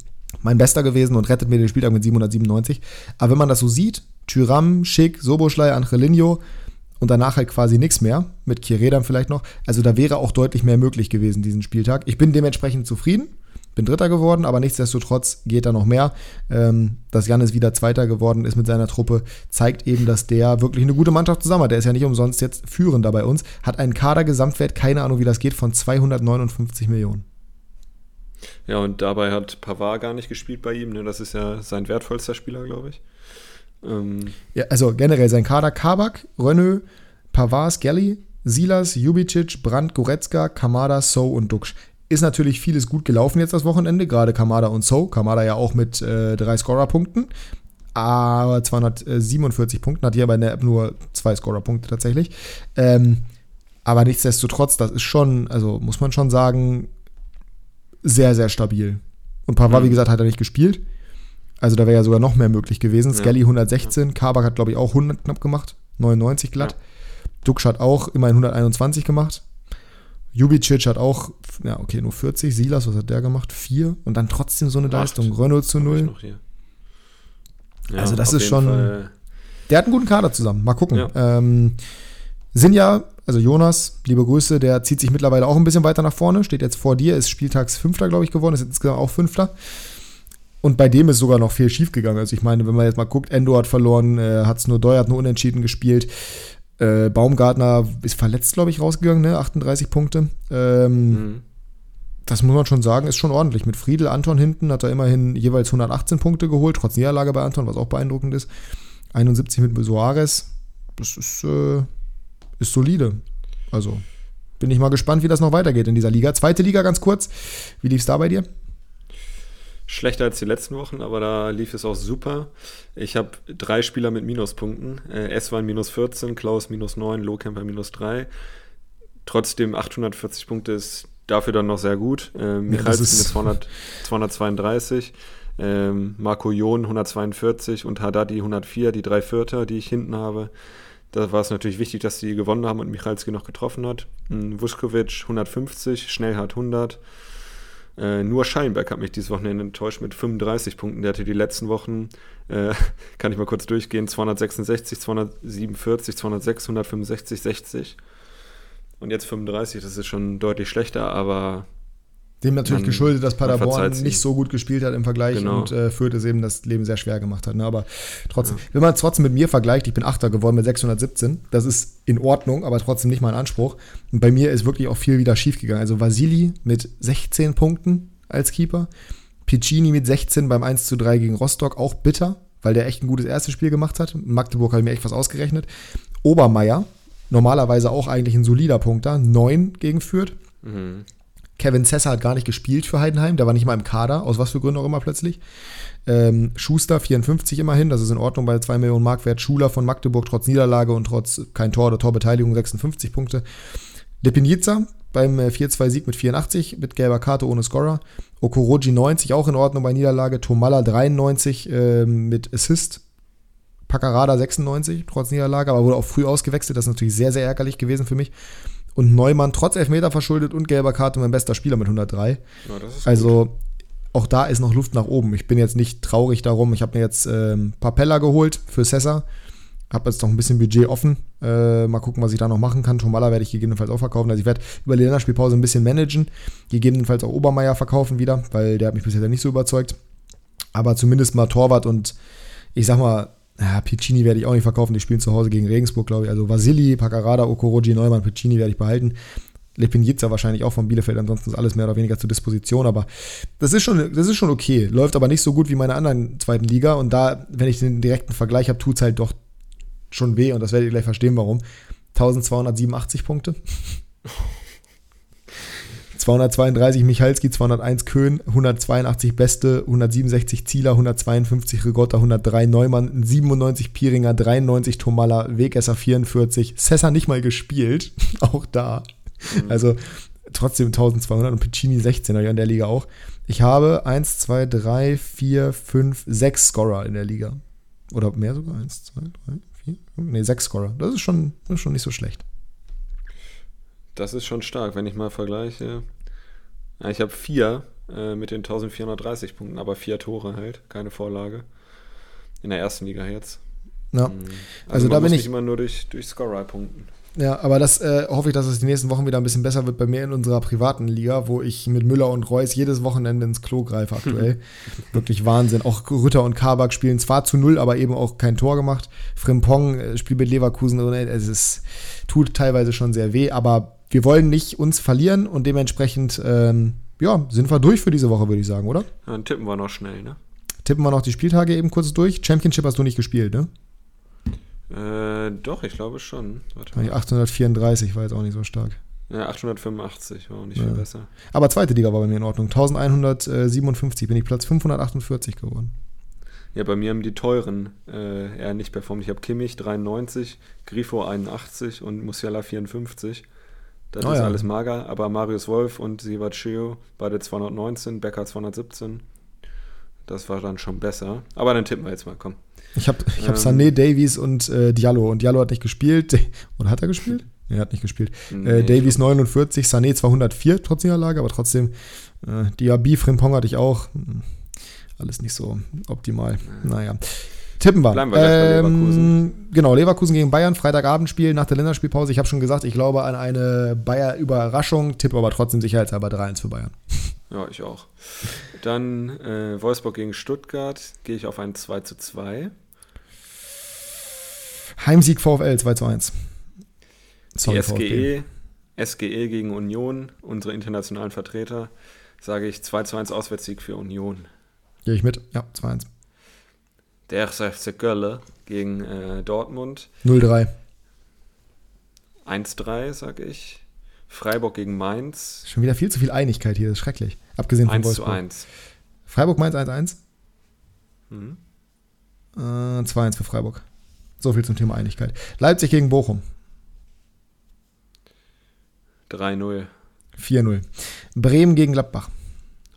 mein Bester gewesen und rettet mir den Spieltag mit 797. Aber wenn man das so sieht, Tyram, Schick, Soboschlei, Angelino und danach halt quasi nichts mehr, mit Kiredam vielleicht noch. Also da wäre auch deutlich mehr möglich gewesen diesen Spieltag. Ich bin dementsprechend zufrieden, bin Dritter geworden, aber nichtsdestotrotz geht da noch mehr. Ähm, dass Janis wieder Zweiter geworden ist mit seiner Truppe, zeigt eben, dass der wirklich eine gute Mannschaft zusammen hat. Der ist ja nicht umsonst jetzt führender bei uns, hat einen Kader-Gesamtwert, keine Ahnung wie das geht, von 259 Millionen. Ja, und dabei hat Pavard gar nicht gespielt bei ihm. Ne? Das ist ja sein wertvollster Spieler, glaube ich. Ähm ja, also generell sein Kader: Kabak, Rönö, Pavard, Skelly, Silas, Jubicic, Brandt, Goretzka, Kamada, So und Duxch. Ist natürlich vieles gut gelaufen jetzt das Wochenende, gerade Kamada und So. Kamada ja auch mit äh, drei Scorer-Punkten, aber 247 Punkten, hat hier bei der App nur zwei Scorer-Punkte tatsächlich. Ähm, aber nichtsdestotrotz, das ist schon, also muss man schon sagen, sehr, sehr stabil. Und Pavard, mhm. wie gesagt, hat er nicht gespielt. Also da wäre ja sogar noch mehr möglich gewesen. Ja. Skelly 116, ja. Kabak hat, glaube ich, auch 100 knapp gemacht. 99 glatt. Ja. Dux hat auch immerhin 121 gemacht. Jubicic hat auch, ja, okay, nur 40. Silas, was hat der gemacht? 4. Und dann trotzdem so eine Acht. Leistung. Renault zu 0. Ja, also das ist schon. Fall. Der hat einen guten Kader zusammen. Mal gucken. Ja. Ähm, Sinja, also Jonas, liebe Grüße, der zieht sich mittlerweile auch ein bisschen weiter nach vorne, steht jetzt vor dir, ist Spieltags Fünfter, glaube ich, geworden, ist insgesamt auch Fünfter. Und bei dem ist sogar noch viel schief gegangen. Also ich meine, wenn man jetzt mal guckt, Endo hat verloren, äh, hat es nur Deuer hat nur unentschieden gespielt. Äh, Baumgartner ist verletzt, glaube ich, rausgegangen, ne? 38 Punkte. Ähm, mhm. Das muss man schon sagen, ist schon ordentlich. Mit Friedel, Anton hinten hat er immerhin jeweils 118 Punkte geholt, trotz Niederlage bei Anton, was auch beeindruckend ist. 71 mit Soares. Das ist, äh, ist solide. Also bin ich mal gespannt, wie das noch weitergeht in dieser Liga. Zweite Liga ganz kurz. Wie lief es da bei dir? Schlechter als die letzten Wochen, aber da lief es auch super. Ich habe drei Spieler mit Minuspunkten. Äh, S-Wein minus 14, Klaus minus 9, Lohkämper minus 3. Trotzdem 840 Punkte ist dafür dann noch sehr gut. Äh, Michalski ja, mit 200, 232. Ähm, Marco Jon 142 und Haddadi 104, die drei Vierter, die ich hinten habe. Da war es natürlich wichtig, dass sie gewonnen haben und Michalski noch getroffen hat. Hm, Vuskovic 150, Schnellhardt 100. Äh, nur Scheinberg hat mich dieses Wochenende enttäuscht mit 35 Punkten. Der hatte die letzten Wochen, äh, kann ich mal kurz durchgehen, 266, 247, 206, 165, 60. Und jetzt 35, das ist schon deutlich schlechter, aber dem natürlich man, geschuldet, dass Paderborn nicht so gut gespielt hat im Vergleich genau. und äh, Fürth es eben das Leben sehr schwer gemacht hat. Ne? Aber trotzdem, ja. wenn man es trotzdem mit mir vergleicht, ich bin Achter geworden mit 617, das ist in Ordnung, aber trotzdem nicht mein Anspruch. Und bei mir ist wirklich auch viel wieder schiefgegangen. Also Vasili mit 16 Punkten als Keeper, Piccini mit 16 beim 1 zu 3 gegen Rostock, auch bitter, weil der echt ein gutes erstes Spiel gemacht hat. Magdeburg habe ich mir echt was ausgerechnet. Obermeier, normalerweise auch eigentlich ein solider Punkter, 9 gegen Fürth. Mhm. Kevin Sessa hat gar nicht gespielt für Heidenheim, der war nicht mal im Kader, aus was für Gründen auch immer plötzlich. Ähm, Schuster 54 immerhin, das ist in Ordnung bei 2 Millionen Markwert. Schuler von Magdeburg trotz Niederlage und trotz kein Tor oder Torbeteiligung 56 Punkte. Lepiniza beim 4-2-Sieg äh, mit 84 mit gelber Karte ohne Scorer. Okoroji 90 auch in Ordnung bei Niederlage. Tomalla 93 äh, mit Assist. Paccarada 96 trotz Niederlage, aber wurde auch früh ausgewechselt. Das ist natürlich sehr, sehr ärgerlich gewesen für mich. Und Neumann trotz Elfmeter verschuldet und gelber Karte mein bester Spieler mit 103. Ja, also gut. auch da ist noch Luft nach oben. Ich bin jetzt nicht traurig darum. Ich habe mir jetzt ähm, Papella geholt für Sessa. Habe jetzt noch ein bisschen Budget offen. Äh, mal gucken, was ich da noch machen kann. Tomala werde ich gegebenenfalls auch verkaufen. Also ich werde über die Länderspielpause ein bisschen managen. Gegebenenfalls auch Obermeier verkaufen wieder, weil der hat mich bisher nicht so überzeugt. Aber zumindest mal Torwart und ich sag mal, ja, Piccini werde ich auch nicht verkaufen. Die spielen zu Hause gegen Regensburg, glaube ich. Also Vasili, Paccarada, Okoroji, Neumann, Piccini werde ich behalten. Lepinjica wahrscheinlich auch von Bielefeld, ansonsten ist alles mehr oder weniger zur Disposition, aber das ist schon, das ist schon okay. Läuft aber nicht so gut wie meine anderen zweiten Liga und da, wenn ich den direkten Vergleich habe, tut es halt doch schon weh und das werdet ihr gleich verstehen, warum. 1287 Punkte. 232 Michalski, 201 Köhn, 182 Beste, 167 Zieler, 152 Rigotta, 103 Neumann, 97 Pieringer, 93 Tomalla, Wegesser 44, Sessa nicht mal gespielt, auch da. Mhm. Also trotzdem 1200 und Piccini 16er in der Liga auch. Ich habe 1, 2, 3, 4, 5, 6 Scorer in der Liga. Oder mehr sogar? 1, 2, 3, 4, 5, nee, 6 Scorer. Das ist schon, das ist schon nicht so schlecht. Das ist schon stark, wenn ich mal vergleiche. Ich habe vier äh, mit den 1430 Punkten, aber vier Tore halt, keine Vorlage. In der ersten Liga jetzt. Ja. Mhm. Also, Also da bin ich- immer nur durch, durch Scorer punkten. Ja, aber das äh, hoffe ich, dass es die nächsten Wochen wieder ein bisschen besser wird bei mir in unserer privaten Liga, wo ich mit Müller und Reus jedes Wochenende ins Klo greife aktuell. Wirklich Wahnsinn. Auch Rütter und Kabak spielen zwar zu null, aber eben auch kein Tor gemacht. Frimpong äh, spielt mit Leverkusen. Es ist, tut teilweise schon sehr weh, aber wir wollen nicht uns verlieren und dementsprechend ähm, ja, sind wir durch für diese Woche, würde ich sagen, oder? Dann tippen wir noch schnell, ne? Tippen wir noch die Spieltage eben kurz durch. Championship hast du nicht gespielt, ne? Äh, doch, ich glaube schon. Warte mal. 834 war jetzt auch nicht so stark. Ja, 885 war auch nicht Ja. viel besser. Aber zweite Liga war bei mir in Ordnung. 1157 bin ich Platz 548 geworden. Ja, bei mir haben die teuren äh, eher nicht performt. Ich habe Kimmich 93, Grifo 81 und Musiala 54. Das Oh ist ja. alles mager, aber Marius Wolf und Sivaceo beide 219, Becker 217. Das war dann schon besser. Aber dann tippen wir jetzt mal, komm. Ich habe ich hab Ähm. Sané, Davies und äh, Diallo. Und Diallo hat nicht gespielt. Oder hat er gespielt? Nee, er hat nicht gespielt. Nee, äh, Davies 49, Sané 204 trotz Niederlage, aber trotzdem. Äh, Diaby, Frimpong hatte ich auch. Hm, Alles nicht so optimal. Naja. Tippen wir. Bleiben wir gleich bei Leverkusen. Genau, Leverkusen gegen Bayern, Freitagabendspiel nach der Länderspielpause. Ich habe schon gesagt, ich glaube an eine Bayer-Überraschung, tippe aber trotzdem sicherheitshalber 3-1 für Bayern. Ja, ich auch. Dann äh, Wolfsburg gegen Stuttgart. Gehe ich auf ein 2 zu 2. Heimsieg VfL 2 zu 1. Die VfB. SGE, SGE gegen Union, unsere internationalen Vertreter, sage ich 2 zu 1 Auswärtssieg für Union. Gehe ich mit. Ja, 2-1. Der FC Köln gegen äh, Dortmund 0-3. 1-3, sage ich. Freiburg gegen Mainz Schon wieder viel zu viel Einigkeit hier, das ist schrecklich. Abgesehen von 1 zu Wolfsburg. 1. Freiburg Mainz 1-1. Mhm. Äh, 2-1 für Freiburg. So viel zum Thema Einigkeit. Leipzig gegen Bochum. 3-0. 4-0. Bremen gegen Gladbach.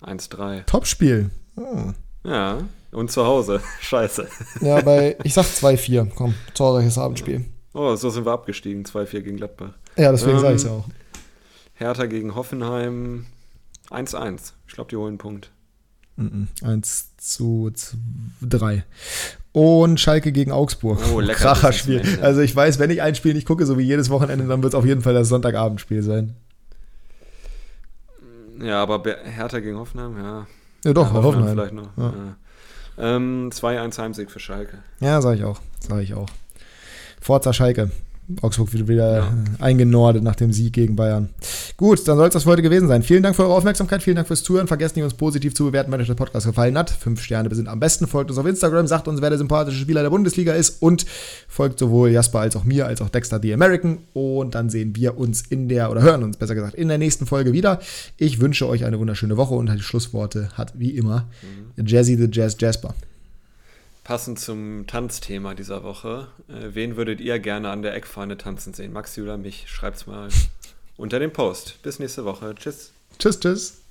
1-3. Topspiel. Oh. Ja, und zu Hause. Scheiße. Ja, bei, ich sag 2-4. Komm, torreiches Abendspiel. Oh, so sind wir abgestiegen. 2-4 gegen Gladbach. Ja, deswegen Ähm, sag ich's ja auch. Hertha gegen Hoffenheim 1-1. Ich glaube, die holen einen Punkt. Mhm. 1 zu 3. Und Schalke gegen Augsburg. Oh, lecker Kracherspiel. Also ich weiß, wenn ich ein Spiel nicht gucke, so wie jedes Wochenende, dann wird es auf jeden Fall das Sonntagabendspiel sein. Ja, aber Be- Hertha gegen Hoffenheim, ja. Ja doch, ja, Hoffenheim. vielleicht noch. Ja. Ja. Ähm, 2-1 Heimsieg für Schalke. Ja, sag ich auch. Sag ich auch. Forza Schalke. Augsburg wieder, wieder Ja. eingenordet nach dem Sieg gegen Bayern. Gut, dann soll es das für heute gewesen sein. Vielen Dank für eure Aufmerksamkeit, vielen Dank fürs Zuhören. Vergesst nicht, uns positiv zu bewerten, wenn euch der Podcast gefallen hat. Fünf Sterne sind am besten. Folgt uns auf Instagram, sagt uns, wer der sympathische Spieler der Bundesliga ist und folgt sowohl Jasper als auch mir, als auch Dexter the American. Und dann sehen wir uns in der, oder hören uns besser gesagt, in der nächsten Folge wieder. Ich wünsche euch eine wunderschöne Woche und die Schlussworte hat wie immer Jazzy the Jazz Jasper. Passend zum Tanzthema dieser Woche. Äh, wen würdet ihr gerne an der Eckfahne tanzen sehen? Maxi oder mich? Schreibt's mal unter dem Post. Bis nächste Woche. Tschüss. Tschüss, tschüss.